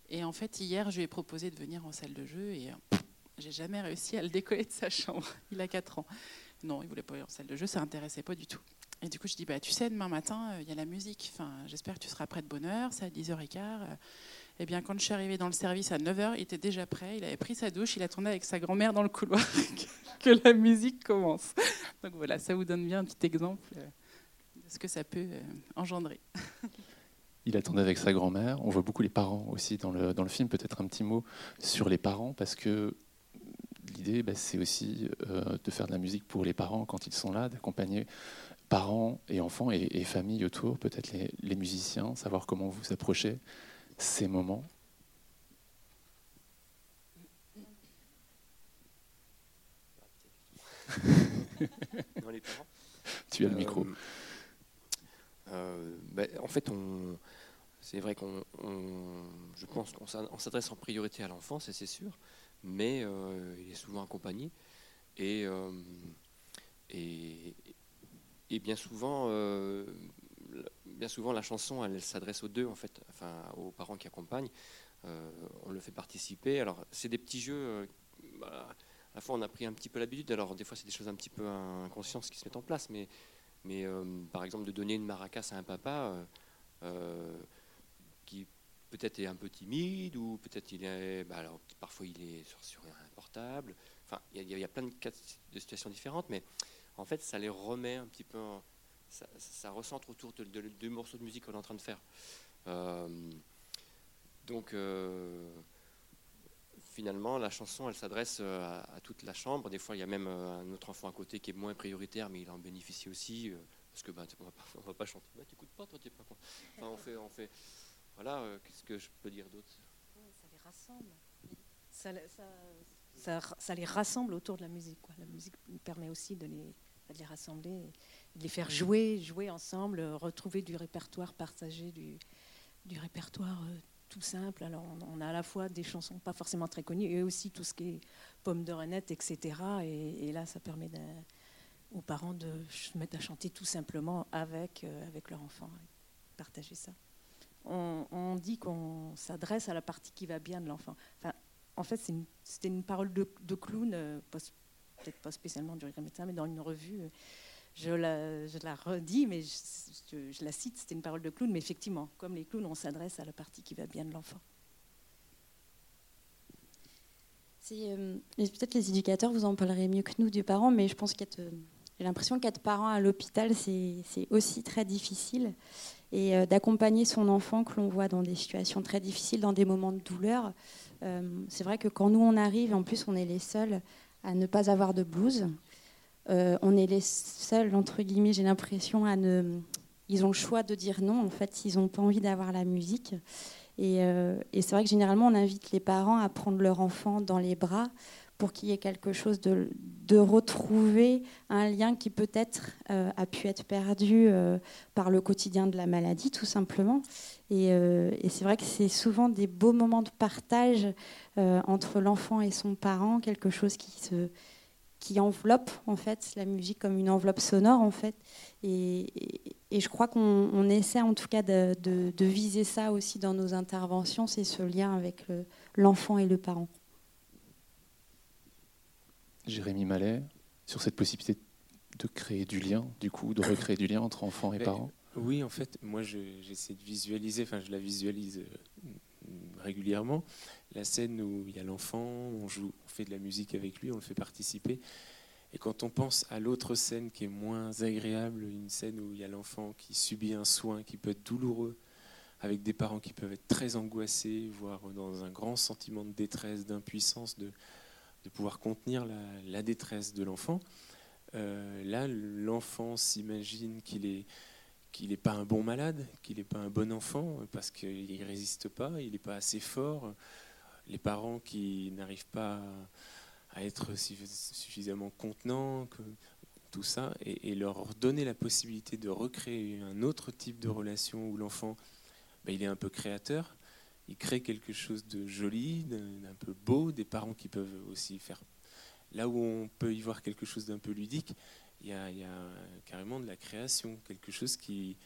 Et en fait, hier, je lui ai proposé de venir en salle de jeu et euh, j'ai jamais réussi à le décoller de sa chambre. Il a 4 ans. Non, il voulait pas aller en salle de jeu, ça l'intéressait pas du tout. Et du coup, je dis, bah, tu sais, demain matin, euh, il y a la musique. Enfin, j'espère que tu seras prêt de bonne heure, c'est à 10h15. Eh bien, quand je suis arrivée dans le service à 9h, il était déjà prêt, il avait pris sa douche, il attendait avec sa grand-mère dans le couloir que la musique commence. Donc voilà, ça vous donne bien un petit exemple euh, de ce que ça peut euh, engendrer. Il attendait avec sa grand-mère. On voit beaucoup les parents aussi dans le, dans le film. Peut-être un petit mot sur les parents, parce que l'idée, bah, c'est aussi euh, de faire de la musique pour les parents quand ils sont là, d'accompagner parents et enfants et, et familles autour, peut-être les, les musiciens, savoir comment vous approchez ces moments. Tu as le micro. Euh, euh, ben, en fait, on, c'est vrai qu'on, je pense qu'on s'adresse en priorité à l'enfant, c'est sûr, mais euh, il est souvent accompagné. Et, et, et, bien souvent bien souvent, la chanson, elle, s'adresse aux deux, en fait, enfin, aux parents qui accompagnent. Euh, on le fait participer. Alors, c'est des petits jeux. Euh, à la fois, on a pris un petit peu l'habitude. Alors, des fois, c'est des choses un petit peu inconscientes qui se mettent en place. Mais, mais euh, par exemple, de donner une maracas à un papa qui peut-être est un peu timide ou peut-être il est. Bah, alors, parfois, il est sur, un portable. Enfin, il y, a plein de, de situations différentes, mais en fait, ça les remet un petit peu en, ça, recentre autour de, deux morceaux de musique qu'on est en train de faire. Euh, donc, euh, finalement, la chanson, elle s'adresse euh, à, toute la chambre. Des fois, il y a même un autre enfant à côté qui est moins prioritaire, mais il en bénéficie aussi. parce que bah, on ne va, pas chanter. Bah, tu pas, toi, tu pas enfin, on fait, on fait. Voilà, qu'est-ce que je peux dire d'autre? Ça les rassemble. Ça, ça, les rassemble autour de la musique. La musique permet aussi de les, de les rassembler les faire jouer, jouer ensemble, retrouver du répertoire partagé, du, du répertoire euh, tout simple. Alors on, a à la fois des chansons pas forcément très connues et aussi tout ce qui est pommes de renette, etc. Et, là, ça permet aux parents de se mettre à chanter tout simplement avec, euh, avec leur enfant, partager ça. On, dit qu'on s'adresse à la partie qui va bien de l'enfant. Enfin, en fait, c'était une, parole de, clown, euh, peut-être pas spécialement du médecin, mais dans une revue je la, redis, mais je, la cite, c'était une parole de clown, mais effectivement, comme les clowns, on s'adresse à la partie qui va bien de l'enfant. Euh, peut-être les éducateurs, vous en parlerez mieux que nous du parent, mais je pense y a j'ai l'impression qu'être parent à l'hôpital, c'est aussi très difficile. Et euh, d'accompagner son enfant que l'on voit dans des situations très difficiles, dans des moments de douleur, euh, c'est vrai que quand nous on arrive, en plus on est les seuls à ne pas avoir de blues. Euh, on est les seuls, entre guillemets, j'ai l'impression, à ne. Ils ont le choix de dire non, en fait, s'ils n'ont pas envie d'avoir la musique. Et, et c'est vrai que généralement, on invite les parents à prendre leur enfant dans les bras pour qu'il y ait quelque chose de, retrouver un lien qui peut-être euh, a pu être perdu euh, par le quotidien de la maladie, tout simplement. Euh, et c'est vrai que c'est souvent des beaux moments de partage entre l'enfant et son parent, quelque chose qui se qui enveloppe en fait la musique comme une enveloppe sonore en fait. Et, et, je crois qu'on essaie en tout cas de, de, de, viser ça aussi dans nos interventions c'est ce lien avec l'enfant et le parent. Jérémy Mallet, sur cette possibilité de créer du lien, du coup, de recréer du lien entre enfants et parents Oui, en fait, moi j'essaie de visualiser, enfin je la visualise euh, régulièrement, la scène où il y a l'enfant, on joue, on fait de la musique avec lui, on le fait participer. Et quand on pense à l'autre scène qui est moins agréable, une scène où il y a l'enfant qui subit un soin qui peut être douloureux, avec des parents qui peuvent être très angoissés, voire dans un grand sentiment de détresse, d'impuissance, de, pouvoir contenir la, détresse de l'enfant. Euh, là, l'enfant s'imagine qu'il est qu'il n'est pas un bon malade, qu'il n'est pas un bon enfant, parce qu'il ne résiste pas, il n'est pas assez fort. Les parents qui n'arrivent pas à être suffisamment contenants, tout ça, et, leur donner la possibilité de recréer un autre type de relation où l'enfant, ben, il est un peu créateur, il crée quelque chose de joli, d'un peu beau, des parents qui peuvent aussi faire. Là où on peut y voir quelque chose d'un peu ludique, il y, a, carrément de la création, quelque chose qui,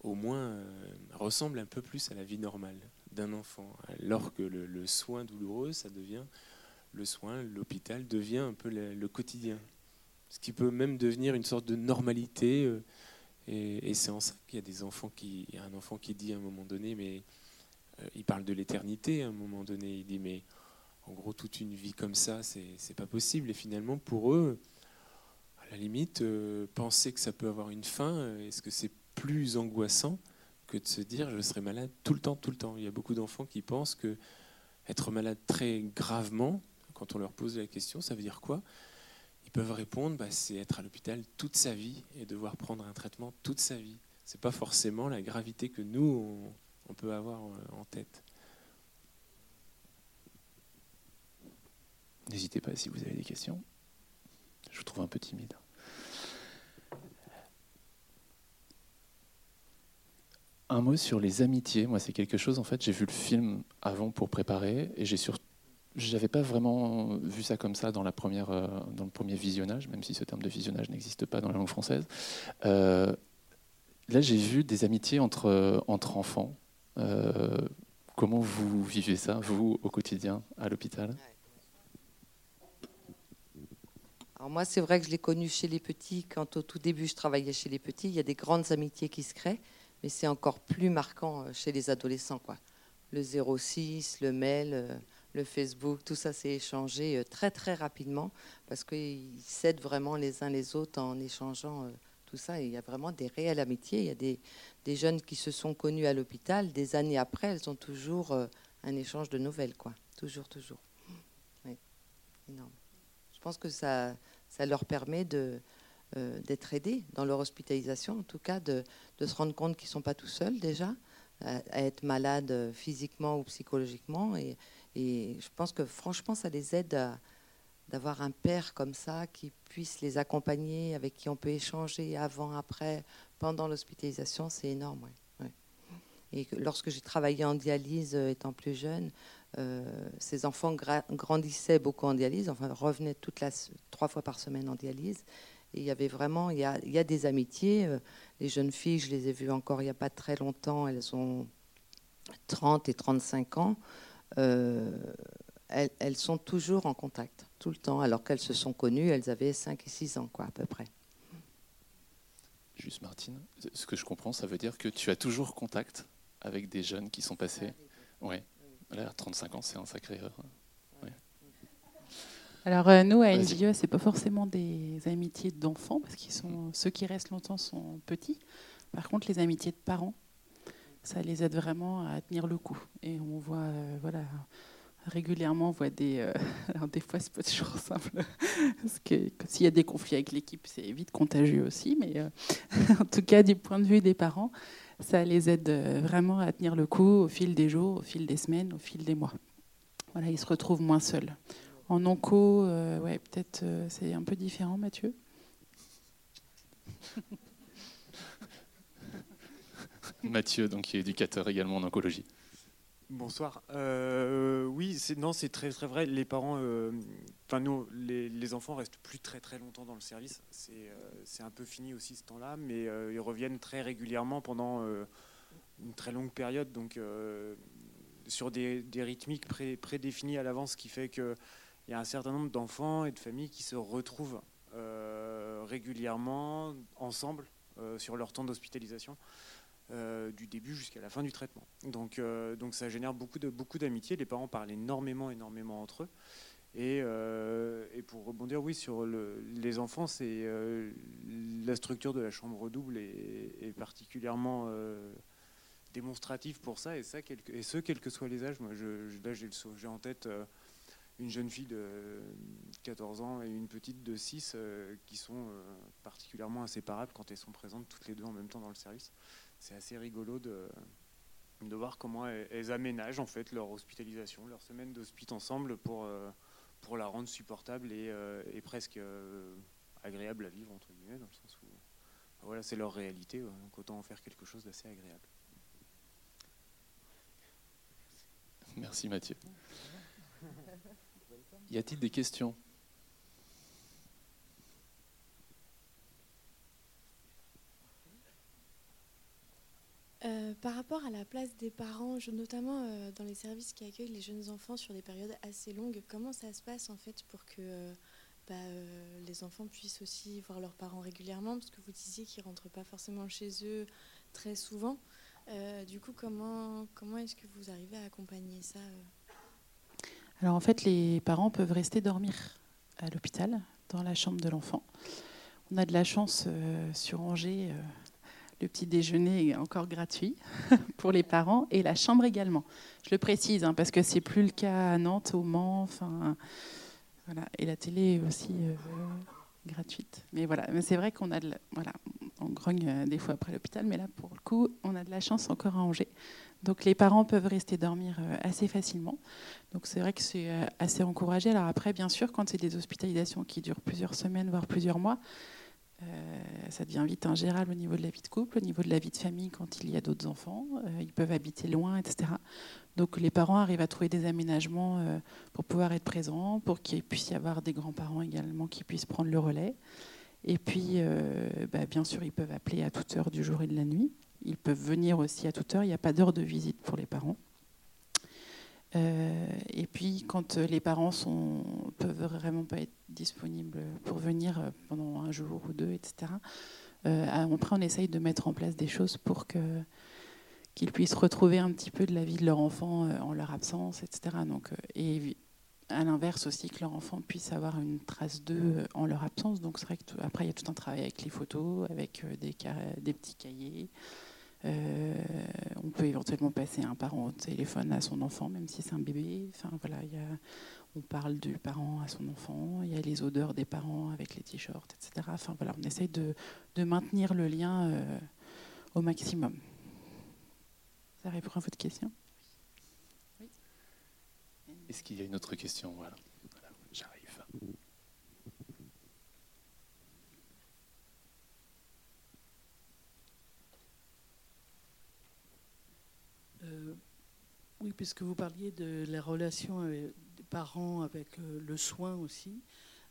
au moins, euh, ressemble un peu plus à la vie normale d'un enfant. Alors que le, soin douloureux, ça devient le soin, l'hôpital devient un peu le, quotidien. Ce qui peut même devenir une sorte de normalité. Euh, et, c'est en ça qu'il y a des enfants qui, un enfant qui dit à un moment donné, mais euh, il parle de l'éternité à un moment donné. Il dit, mais en gros, toute une vie comme ça, c'est pas possible. Et finalement, pour eux, à la limite, euh, penser que ça peut avoir une fin, est-ce que c'est plus angoissant que de se dire je serai malade tout le temps, tout le temps Il y a beaucoup d'enfants qui pensent que être malade très gravement, quand on leur pose la question, ça veut dire quoi? Ils peuvent répondre bah, c'est être à l'hôpital toute sa vie et devoir prendre un traitement toute sa vie. C'est pas forcément la gravité que nous, on, on peut avoir euh, en tête. N'hésitez pas si vous avez des questions. Je vous trouve un peu timide. Un mot sur les amitiés. Moi, c'est quelque chose. En fait, j'ai vu le film avant pour préparer, et j'ai sur... j'avais pas vraiment vu ça comme ça euh, dans le premier visionnage, même si ce terme de visionnage n'existe pas dans la langue française. Euh, là, j'ai vu des amitiés entre entre enfants, euh, comment vous vivez ça, vous, au quotidien, à l'hôpital? Alors moi, c'est vrai que je l'ai connu chez les petits. Quand au tout début, je travaillais chez les petits, il y a des grandes amitiés qui se créent, mais c'est encore plus marquant euh, chez les adolescents. Quoi. Le 06, le mail, euh, le Facebook, tout ça s'est échangé très très rapidement parce qu'ils s'aident vraiment les uns les autres en échangeant tout ça. Il y a vraiment des réelles amitiés. Il y a des, des jeunes qui se sont connus à l'hôpital, des années après, elles ont toujours euh, un échange de nouvelles, quoi. Toujours, toujours. Oui. Je pense que ça, ça leur permet de, euh, d'être aidés dans leur hospitalisation, en tout cas de, se rendre compte qu'ils ne sont pas tout seuls déjà, à, être malades physiquement ou psychologiquement. Et, je pense que franchement, ça les aide d'avoir un père comme ça qui puisse les accompagner, avec qui on peut échanger avant, après, pendant l'hospitalisation, c'est énorme. Et lorsque j'ai travaillé en dialyse euh, étant plus jeune, euh, ces enfants grandissaient beaucoup en dialyse, enfin revenaient toutes la, trois fois par semaine en dialyse. Et il y avait vraiment, il y a, il y a des amitiés. Euh, les jeunes filles, je les ai vues encore il n'y a pas très longtemps, elles ont 30 et 35 ans. elles, elles, sont toujours en contact, tout le temps, alors qu'elles se sont connues, elles avaient 5 et 6 ans, quoi, à peu près. Juste Martine, ce que je comprends, ça veut dire que tu as toujours contact avec des jeunes qui sont passés. Oui. Là, 35 ans, c'est un sacré. Alors euh, nous, à NGE, c'est pas forcément des amitiés d'enfants, parce qu'ils sont ceux qui restent longtemps sont petits. Par contre, les amitiés de parents, ça les aide vraiment à tenir le coup. Et on voit, euh, voilà, régulièrement, on voit des. euh, alors des fois, c'est pas toujours simple, parce que s'il y a des conflits avec l'équipe, c'est vite contagieux aussi. Mais euh, en tout cas, du point de vue des parents, ça les aide vraiment à tenir le coup au fil des jours, au fil des semaines, au fil des mois. Voilà, ils se retrouvent moins seuls. En onco, euh, ouais, peut-être euh, c'est un peu différent, Mathieu. Mathieu, donc, qui est éducateur également en oncologie. Bonsoir. Euh, oui, c'est non, c'est très très vrai. Les parents, euh, enfin nous, les, les enfants restent plus très très longtemps dans le service. C'est euh, c'est un peu fini aussi ce temps-là, mais euh, ils reviennent très régulièrement pendant euh, une très longue période, donc euh, sur des, des rythmiques pré- prédéfinis à l'avance, ce qui fait que il y a un certain nombre d'enfants et de familles qui se retrouvent euh, régulièrement ensemble euh, sur leur temps d'hospitalisation euh, du début jusqu'à la fin du traitement. Donc, donc ça génère beaucoup beaucoup d'amitié. Les parents parlent énormément, énormément entre eux. Et, et pour rebondir, oui, sur le- les enfants, c'est la structure de la chambre double est, particulièrement démonstrative pour ça. Et ça, et ce, quels que soient les âges. Moi, je, là, j'ai en tête. Une jeune fille de 14 ans et une petite de 6 euh, qui sont euh, particulièrement inséparables quand elles sont présentes toutes les deux en même temps dans le service c'est assez rigolo de, de voir comment elles, elles aménagent en fait leur hospitalisation, leur semaine d'hospite ensemble pour, euh, pour la rendre supportable et, euh, et presque euh, agréable à vivre entre guillemets dans le sens où voilà c'est leur réalité ouais, donc autant en faire quelque chose d'assez agréable. Merci Mathieu. Y a-t-il des questions? Euh, par rapport à la place des parents, notamment euh, dans les services qui accueillent les jeunes enfants sur des périodes assez longues, comment ça se passe en fait pour que euh, bah, les enfants puissent aussi voir leurs parents régulièrement? Parce que vous disiez qu'ils ne rentrent pas forcément chez eux très souvent. Du coup, comment, comment est-ce que vous arrivez à accompagner ça Alors en fait, les parents peuvent rester dormir à l'hôpital, dans la chambre de l'enfant. On a de la chance euh, sur Angers, euh, le petit déjeuner est encore gratuit pour les parents et la chambre également. Je le précise hein, parce que c'est plus le cas à Nantes, au Mans. Et la télé est aussi euh, gratuite. Mais voilà, c'est vrai qu'on a de on grogne des fois après l'hôpital, mais là pour le coup, on a de la chance encore à Angers. Donc les parents peuvent rester dormir euh, assez facilement. Donc c'est vrai que c'est euh, assez encouragé. Alors après, bien sûr, quand c'est des hospitalisations qui durent plusieurs semaines, voire plusieurs mois, euh, ça devient vite ingérable au niveau de la vie de couple, au niveau de la vie de famille quand il y a d'autres enfants. Ils peuvent habiter loin, etc. Donc les parents arrivent à trouver des aménagements pour pouvoir être présents, pour qu'il puisse y avoir des grands-parents également qui puissent prendre le relais. Et puis, bah, bien sûr, ils peuvent appeler à toute heure du jour et de la nuit. Ils peuvent venir aussi à toute heure. Il n'y a pas d'heure de visite pour les parents. Euh, et puis, quand euh, les parents sont, peuvent vraiment pas être disponibles pour venir euh, pendant un jour ou deux, etc., après, on essaye de mettre en place des choses pour que qu'ils puissent retrouver un petit peu de la vie de leur enfant en leur absence, etc. Donc, et à l'inverse aussi, que leur enfant puisse avoir une trace d'eux en leur absence. Donc, c'est vrai que tout- après, il y a tout un travail avec les photos, avec des, des petits cahiers. Euh, on peut éventuellement passer un parent au téléphone à son enfant, même si c'est un bébé. On parle du parent à son enfant. Il y a les odeurs des parents avec les t-shirts, etc. Enfin, voilà, on essaye de, de maintenir le lien euh, au maximum. Ça répond à votre question? Est-ce qu'il y a une autre question? Voilà, Voilà, j'arrive. Euh, oui, puisque vous parliez de la relation euh, des parents avec euh, le soin aussi,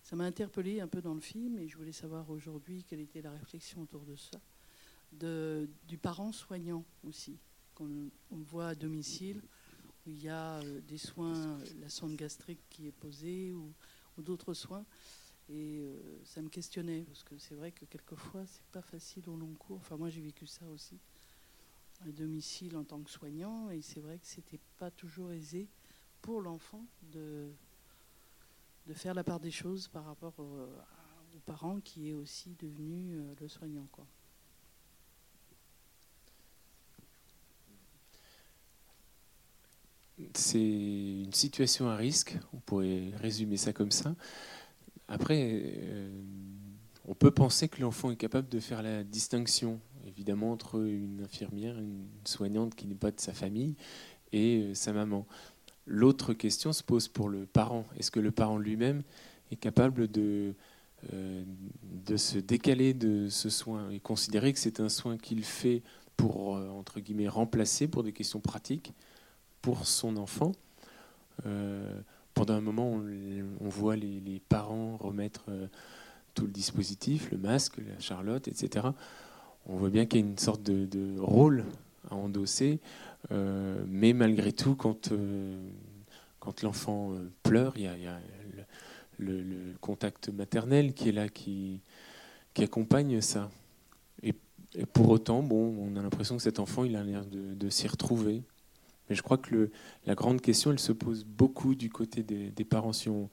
ça m'a interpellé un peu dans le film et je voulais savoir aujourd'hui quelle était la réflexion autour de ça, du parent soignant aussi, qu'on on voit à domicile, où il y a des soins, la sonde gastrique qui est posée ou, ou d'autres soins. Et ça me questionnait, parce que c'est vrai que quelquefois, c'est pas facile au long cours. Enfin, moi, j'ai vécu ça aussi à domicile en tant que soignant et c'est vrai que c'était pas toujours aisé pour l'enfant de faire la part des choses par rapport au, aux parents qui est aussi devenu le soignant. Quoi. c'est une situation à risque, on pourrait résumer ça comme ça. Après, euh, on peut penser que l'enfant est capable de faire la distinction, évidemment, entre une infirmière, une soignante qui n'est pas de sa famille, et euh, sa maman. L'autre question se pose pour le parent. Est-ce que le parent lui-même est capable de, euh, se décaler de ce soin et considérer que c'est un soin qu'il fait pour, entre guillemets, remplacer pour des questions pratiques pour son enfant? Euh, pendant un moment, on, voit les, parents remettre euh, tout le dispositif, le masque, la charlotte, etc. On voit bien qu'il y a une sorte de, rôle à endosser, euh, mais malgré tout, quand, quand l'enfant pleure, il y a, le, contact maternel qui est là, qui, accompagne ça. Et, pour autant, bon, on a l'impression que cet enfant, a l'air de s'y retrouver. Mais je crois que la grande question, elle se pose beaucoup du côté des, parents. Si on,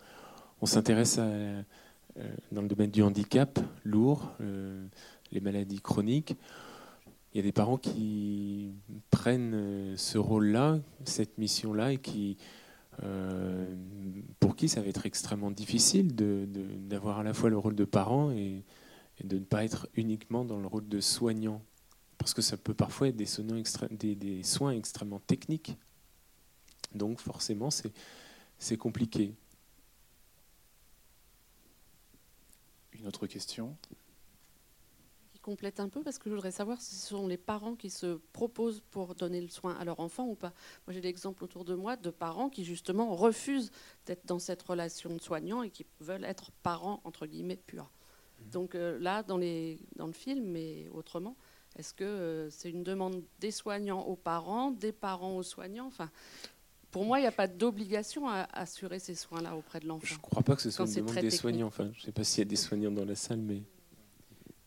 s'intéresse euh, dans le domaine du handicap lourd, euh, les maladies chroniques, il y a des parents qui prennent euh, ce rôle-là, cette mission-là, et qui, pour qui ça va être extrêmement difficile d'avoir à la fois le rôle de parent et, de ne pas être uniquement dans le rôle de soignant parce que ça peut parfois être des, soins extrêmement techniques. Donc forcément, c'est compliqué. Une autre question? Complète un peu, parce que je voudrais savoir si ce sont les parents qui se proposent pour donner le soin à leur enfant ou pas. Moi, j'ai l'exemple autour de moi de parents qui, justement, refusent d'être dans cette relation de soignant et qui veulent être parents, entre guillemets, purs. Mmh. Donc euh, là, dans, les, dans le film, mais autrement, est-ce que euh, c'est une demande des soignants aux parents, des parents aux soignants? Enfin, Pour moi, il n'y a pas d'obligation à assurer ces soins-là auprès de l'enfant. Je ne crois pas que ce soit une demande des soignants. Enfin, je ne sais pas s'il y a des soignants dans la salle, mais...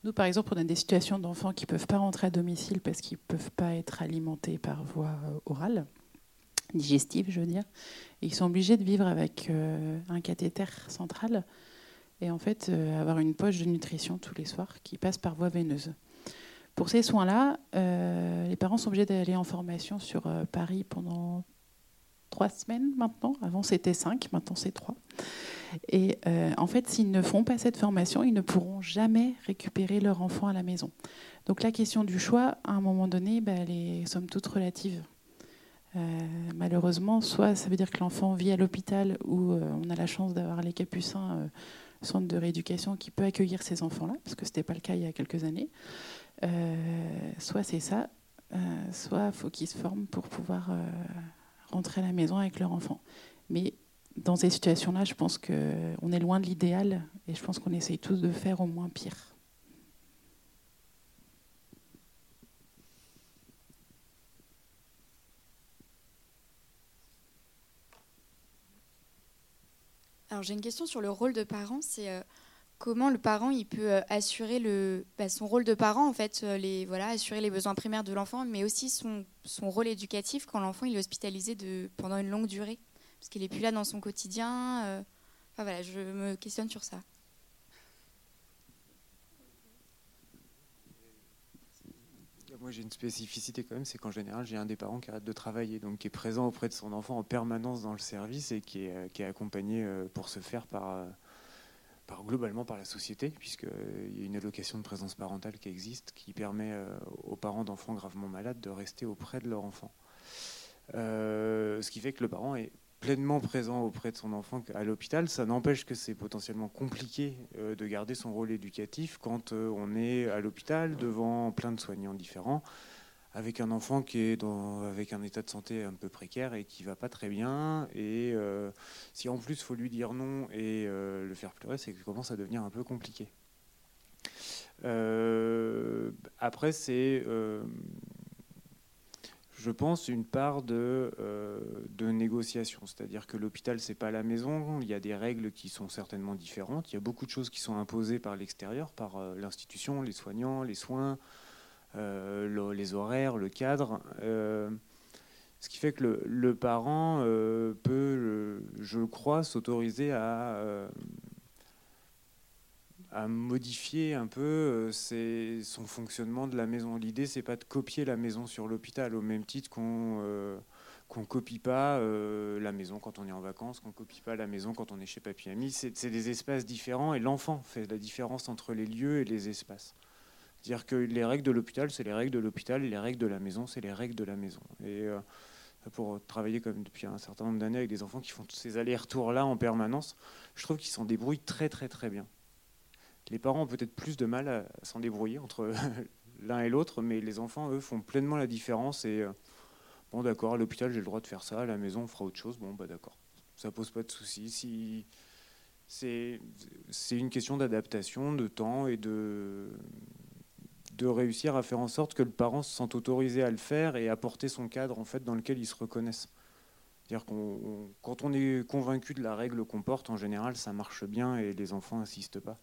Nous, par exemple, on a des situations d'enfants qui ne peuvent pas rentrer à domicile parce qu'ils ne peuvent pas être alimentés par voie euh, orale, digestive, je veux dire. Et ils sont obligés de vivre avec euh, un cathéter central et en fait avoir une poche de nutrition tous les soirs qui passe par voie veineuse. Pour ces soins-là, euh, les parents sont obligés d'aller en formation sur euh, Paris pendant trois semaines maintenant. Avant, c'était cinq, maintenant, c'est trois. Et euh, en fait, s'ils ne font pas cette formation, ils ne pourront jamais récupérer leur enfant à la maison. Donc la question du choix, à un moment donné, bah, elle est somme toute relative. malheureusement, soit ça veut dire que l'enfant vit à l'hôpital où on a la chance d'avoir les Capucins, centre de rééducation qui peut accueillir ces enfants-là, parce que ce n'était pas le cas il y a quelques années. Euh, soit c'est ça, euh, soit faut qu'ils se forment pour pouvoir euh, rentrer à la maison avec leur enfant. Mais dans ces situations-là, je pense qu'on est loin de l'idéal et je pense qu'on essaye tous de faire au moins pire. Alors j'ai une question sur le rôle de parent. C'est comment le parent il peut euh, assurer le, bah, son rôle de parent en fait euh, les voilà assurer les besoins primaires de l'enfant mais aussi son, son rôle éducatif quand l'enfant est hospitalisé de, pendant une longue durée parce qu'il est plus là dans son quotidien euh. enfin voilà je me questionne sur ça Moi, j'ai une spécificité quand même, c'est qu'en général, j'ai un des parents qui arrête de travailler, donc qui est présent auprès de son enfant en permanence dans le service et qui est, qui est accompagné pour se faire par, globalement par la société, puisqu'il euh, y a une allocation de présence parentale qui existe, qui permet euh, aux parents d'enfants gravement malades de rester auprès de leur enfant. Euh, ce qui fait que le parent est pleinement présent auprès de son enfant à l'hôpital. Ça n'empêche que c'est potentiellement compliqué de garder son rôle éducatif quand on est à l'hôpital devant plein de soignants différents avec un enfant qui est avec un état de santé un peu précaire et qui va pas très bien. Et euh, si en plus faut lui dire non et euh, le faire pleurer, c'est que commence à devenir un peu compliqué. Euh, après, c'est, je pense, une part de, de négociation. C'est-à-dire que l'hôpital, c'est pas la maison. Il y a des règles qui sont certainement différentes. Il y a beaucoup de choses qui sont imposées par l'extérieur, par l'institution, les soignants, les soins. Euh, les horaires, le cadre. Euh, Ce qui fait que le, parent euh, peut, je crois, s'autoriser à, à modifier un peu son fonctionnement de la maison. L'idée, c'est pas de copier la maison sur l'hôpital, au même titre qu'on qu'on copie pas la maison quand on est en vacances, qu'on copie pas la maison quand on est chez Papy Ami. C'est des espaces différents et l'enfant fait la différence entre les lieux et les espaces. C'est-à-dire que les règles de l'hôpital, c'est les règles de l'hôpital, les règles de la maison, c'est les règles de la maison. Et euh, pour travailler comme depuis un certain nombre d'années avec des enfants qui font tous ces allers-retours-là en permanence, je trouve qu'ils s'en débrouillent très très très bien. Les parents ont peut-être plus de mal à s'en débrouiller entre l'un et l'autre, mais les enfants, eux, font pleinement la différence. Et euh, bon, d'accord, à l'hôpital, j'ai le droit de faire ça, à la maison, on fera autre chose. Bon, bah d'accord, ça pose pas de soucis. C'est une question d'adaptation, de temps et de de réussir à faire en sorte que le parent se sente autorisé à le faire et apporter son cadre en fait dans lequel ils se reconnaissent. C'est-à-dire qu'on on- quand on est convaincu de la règle qu'on porte, en général, ça marche bien et les enfants n'insistent pas.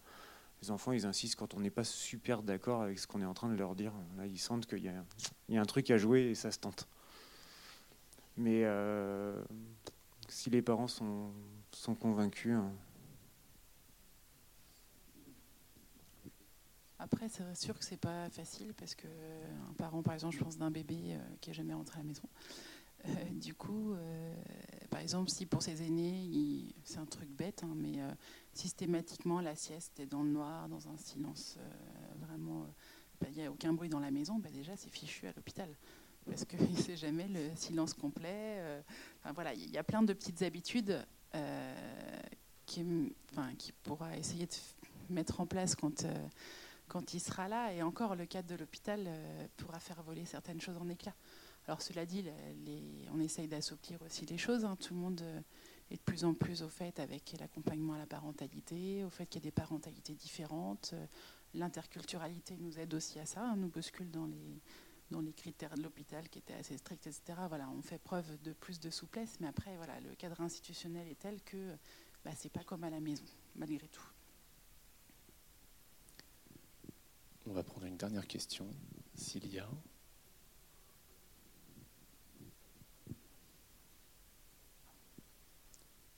Les enfants, ils insistent quand on n'est pas super d'accord avec ce qu'on est en train de leur dire. Là, ils sentent qu'il y, a- il y a un truc à jouer et ça se tente. Mais euh, si les parents sont, sont convaincus, hein, Après, c'est sûr que c'est pas facile parce que un parent, par exemple, je pense d'un bébé euh, qui est jamais rentré à la maison. euh, du coup, euh, par exemple, si pour ses aînés, c'est un truc bête, hein, mais euh, systématiquement la sieste est dans le noir, dans un silence euh, vraiment, euh, bah, il n'y a aucun bruit dans la maison, bah, déjà c'est fichu à l'hôpital parce qu'il ne sait jamais le silence complet. euh, voilà, il y a plein de petites habitudes euh, qui, qui pourra essayer de mettre en place quand euh, quand il sera là. Et encore, le cadre de l'hôpital euh, pourra faire voler certaines choses en éclats. Alors cela dit, les- on essaye d'assouplir aussi les choses. hein. Tout le monde euh, est de plus en plus au fait avec l'accompagnement à la parentalité, au fait qu'il y a des parentalités différentes. Euh, L'interculturalité nous aide aussi à ça, hein, nous bouscule dans les, dans les critères de l'hôpital qui étaient assez stricts, etc. Voilà, on fait preuve de plus de souplesse, mais après, voilà, le cadre institutionnel est tel que bah, c'est pas comme à la maison, malgré tout. On va prendre une dernière question, s'il y a.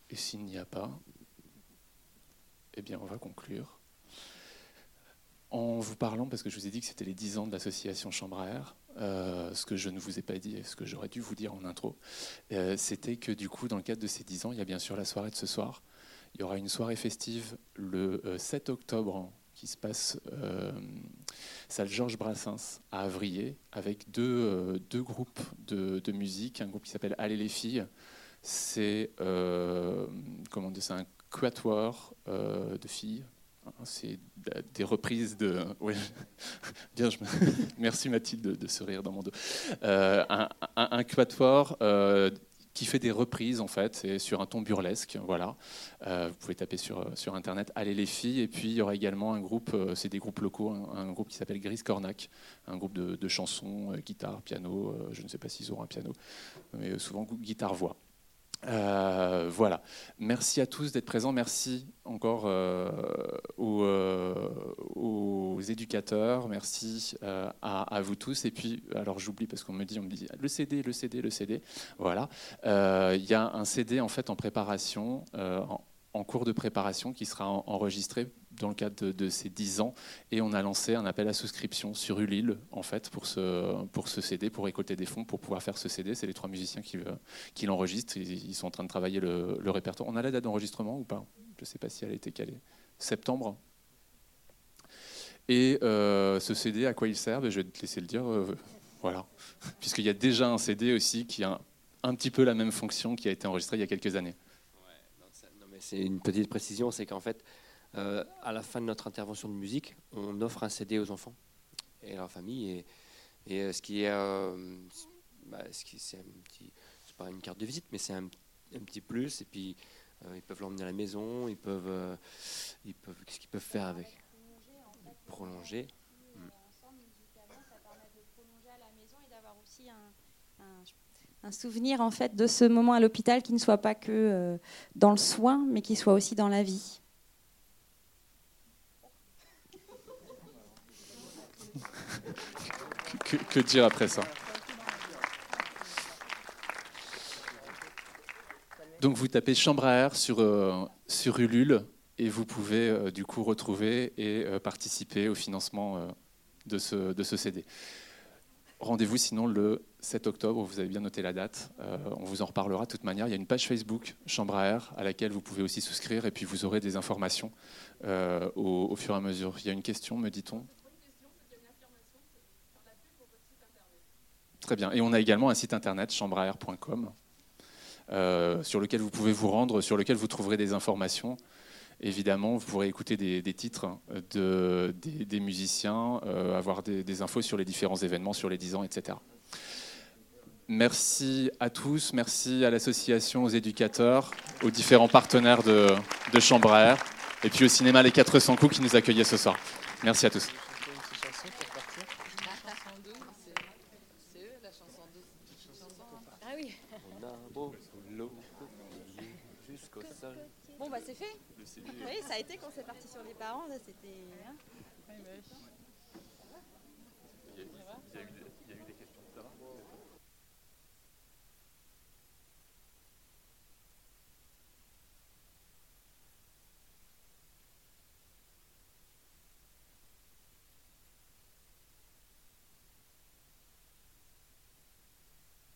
Et s'il n'y a pas, eh bien, on va conclure. En vous parlant, parce que je vous ai dit que c'était les 10 ans de l'association Chambre à Air, euh, ce que je ne vous ai pas dit et ce que j'aurais dû vous dire en intro, euh, c'était que du coup, dans le cadre de ces 10 ans, il y a bien sûr la soirée de ce soir. Il y aura une soirée festive le euh, 7 octobre qui se passe euh, salle Georges Brassens à Avrier avec deux, euh, deux groupes de, de musique. Un groupe qui s'appelle Allez les filles. C'est euh, comment dire, un quatuor euh, de filles. C'est des reprises de. Ouais. Bien, je me- Merci Mathilde de, de se rire dans mon dos. Un, quatuor qui fait des reprises en fait, c'est sur un ton burlesque. Voilà. Euh, vous pouvez taper sur, internet Allez les filles. Et puis il y aura également un groupe, euh, c'est des groupes locaux, un, groupe qui s'appelle Gris Cornac, un groupe de, de chansons, euh, guitare, piano. je ne sais pas s'ils auront un piano, mais souvent guitare-voix. Euh, voilà. Merci à tous d'être présents. Merci encore euh, aux, euh, aux éducateurs. Merci à, vous tous. Et puis, alors j'oublie parce qu'on me dit, on me dit le CD, le CD, le CD. Voilà. Il y a un CD en fait en préparation, en, cours de préparation, qui sera en- enregistré dans le cadre de, ces 10 ans. Et on a lancé un appel à souscription sur Ulile, en fait, pour ce, pour ce CD, pour récolter des fonds, pour pouvoir faire ce CD. C'est les trois musiciens qui, euh, qui l'enregistrent. Ils, sont en train de travailler le, le répertoire. On a la date d'enregistrement ou pas? Je ne sais pas si elle a été calée. Septembre Et euh, ce CD, à quoi il sert? Ben, Je vais te laisser le dire. euh, voilà. Puisqu'il y a déjà un CD aussi qui a un, un petit peu la même fonction qui a été enregistré il y a quelques années. Non, mais c'est une petite précision, c'est qu'en fait, euh, à la fin de notre intervention de musique, on offre un CD aux enfants et à leur famille. Et, euh, ce qui est, euh, bah, ce qui c'est pas une carte de visite, mais c'est un, petit plus. Et puis ils peuvent l'emmener à la maison, ils peuvent, ils peuvent, qu'est-ce qu'ils peuvent faire avec? Prolonger. Un souvenir en fait de ce moment à l'hôpital qui ne soit pas que dans le soin, mais qui soit aussi dans la vie. Que, dire après ça Donc vous tapez chambre à air sur, euh, sur Ulule et vous pouvez euh, du coup retrouver et euh, participer au financement de, ce, de ce CD. Rendez-vous sinon le 7 octobre, vous avez bien noté la date, on vous en reparlera de toute manière. Il y a une page Facebook Chambre à air à laquelle vous pouvez aussi souscrire et puis vous aurez des informations au fur et à mesure. Il y a une question, me dit-on? Très bien. Et on a également un site internet, chambreair.com, euh, sur lequel vous pouvez vous rendre, sur lequel vous trouverez des informations. Évidemment, vous pourrez écouter des, titres de, des, musiciens, euh, avoir des, des infos sur les différents événements, sur les 10 ans, etc. Merci à tous, merci à l'association, aux éducateurs, aux différents partenaires de, de Chambre à Air, et puis au cinéma Les 400 coups qui nous accueillaient ce soir. Merci à tous. Ah oui. Bon bah c'est fait. Oui, ça a été quand c'est parti sur les parents, c'était. hein.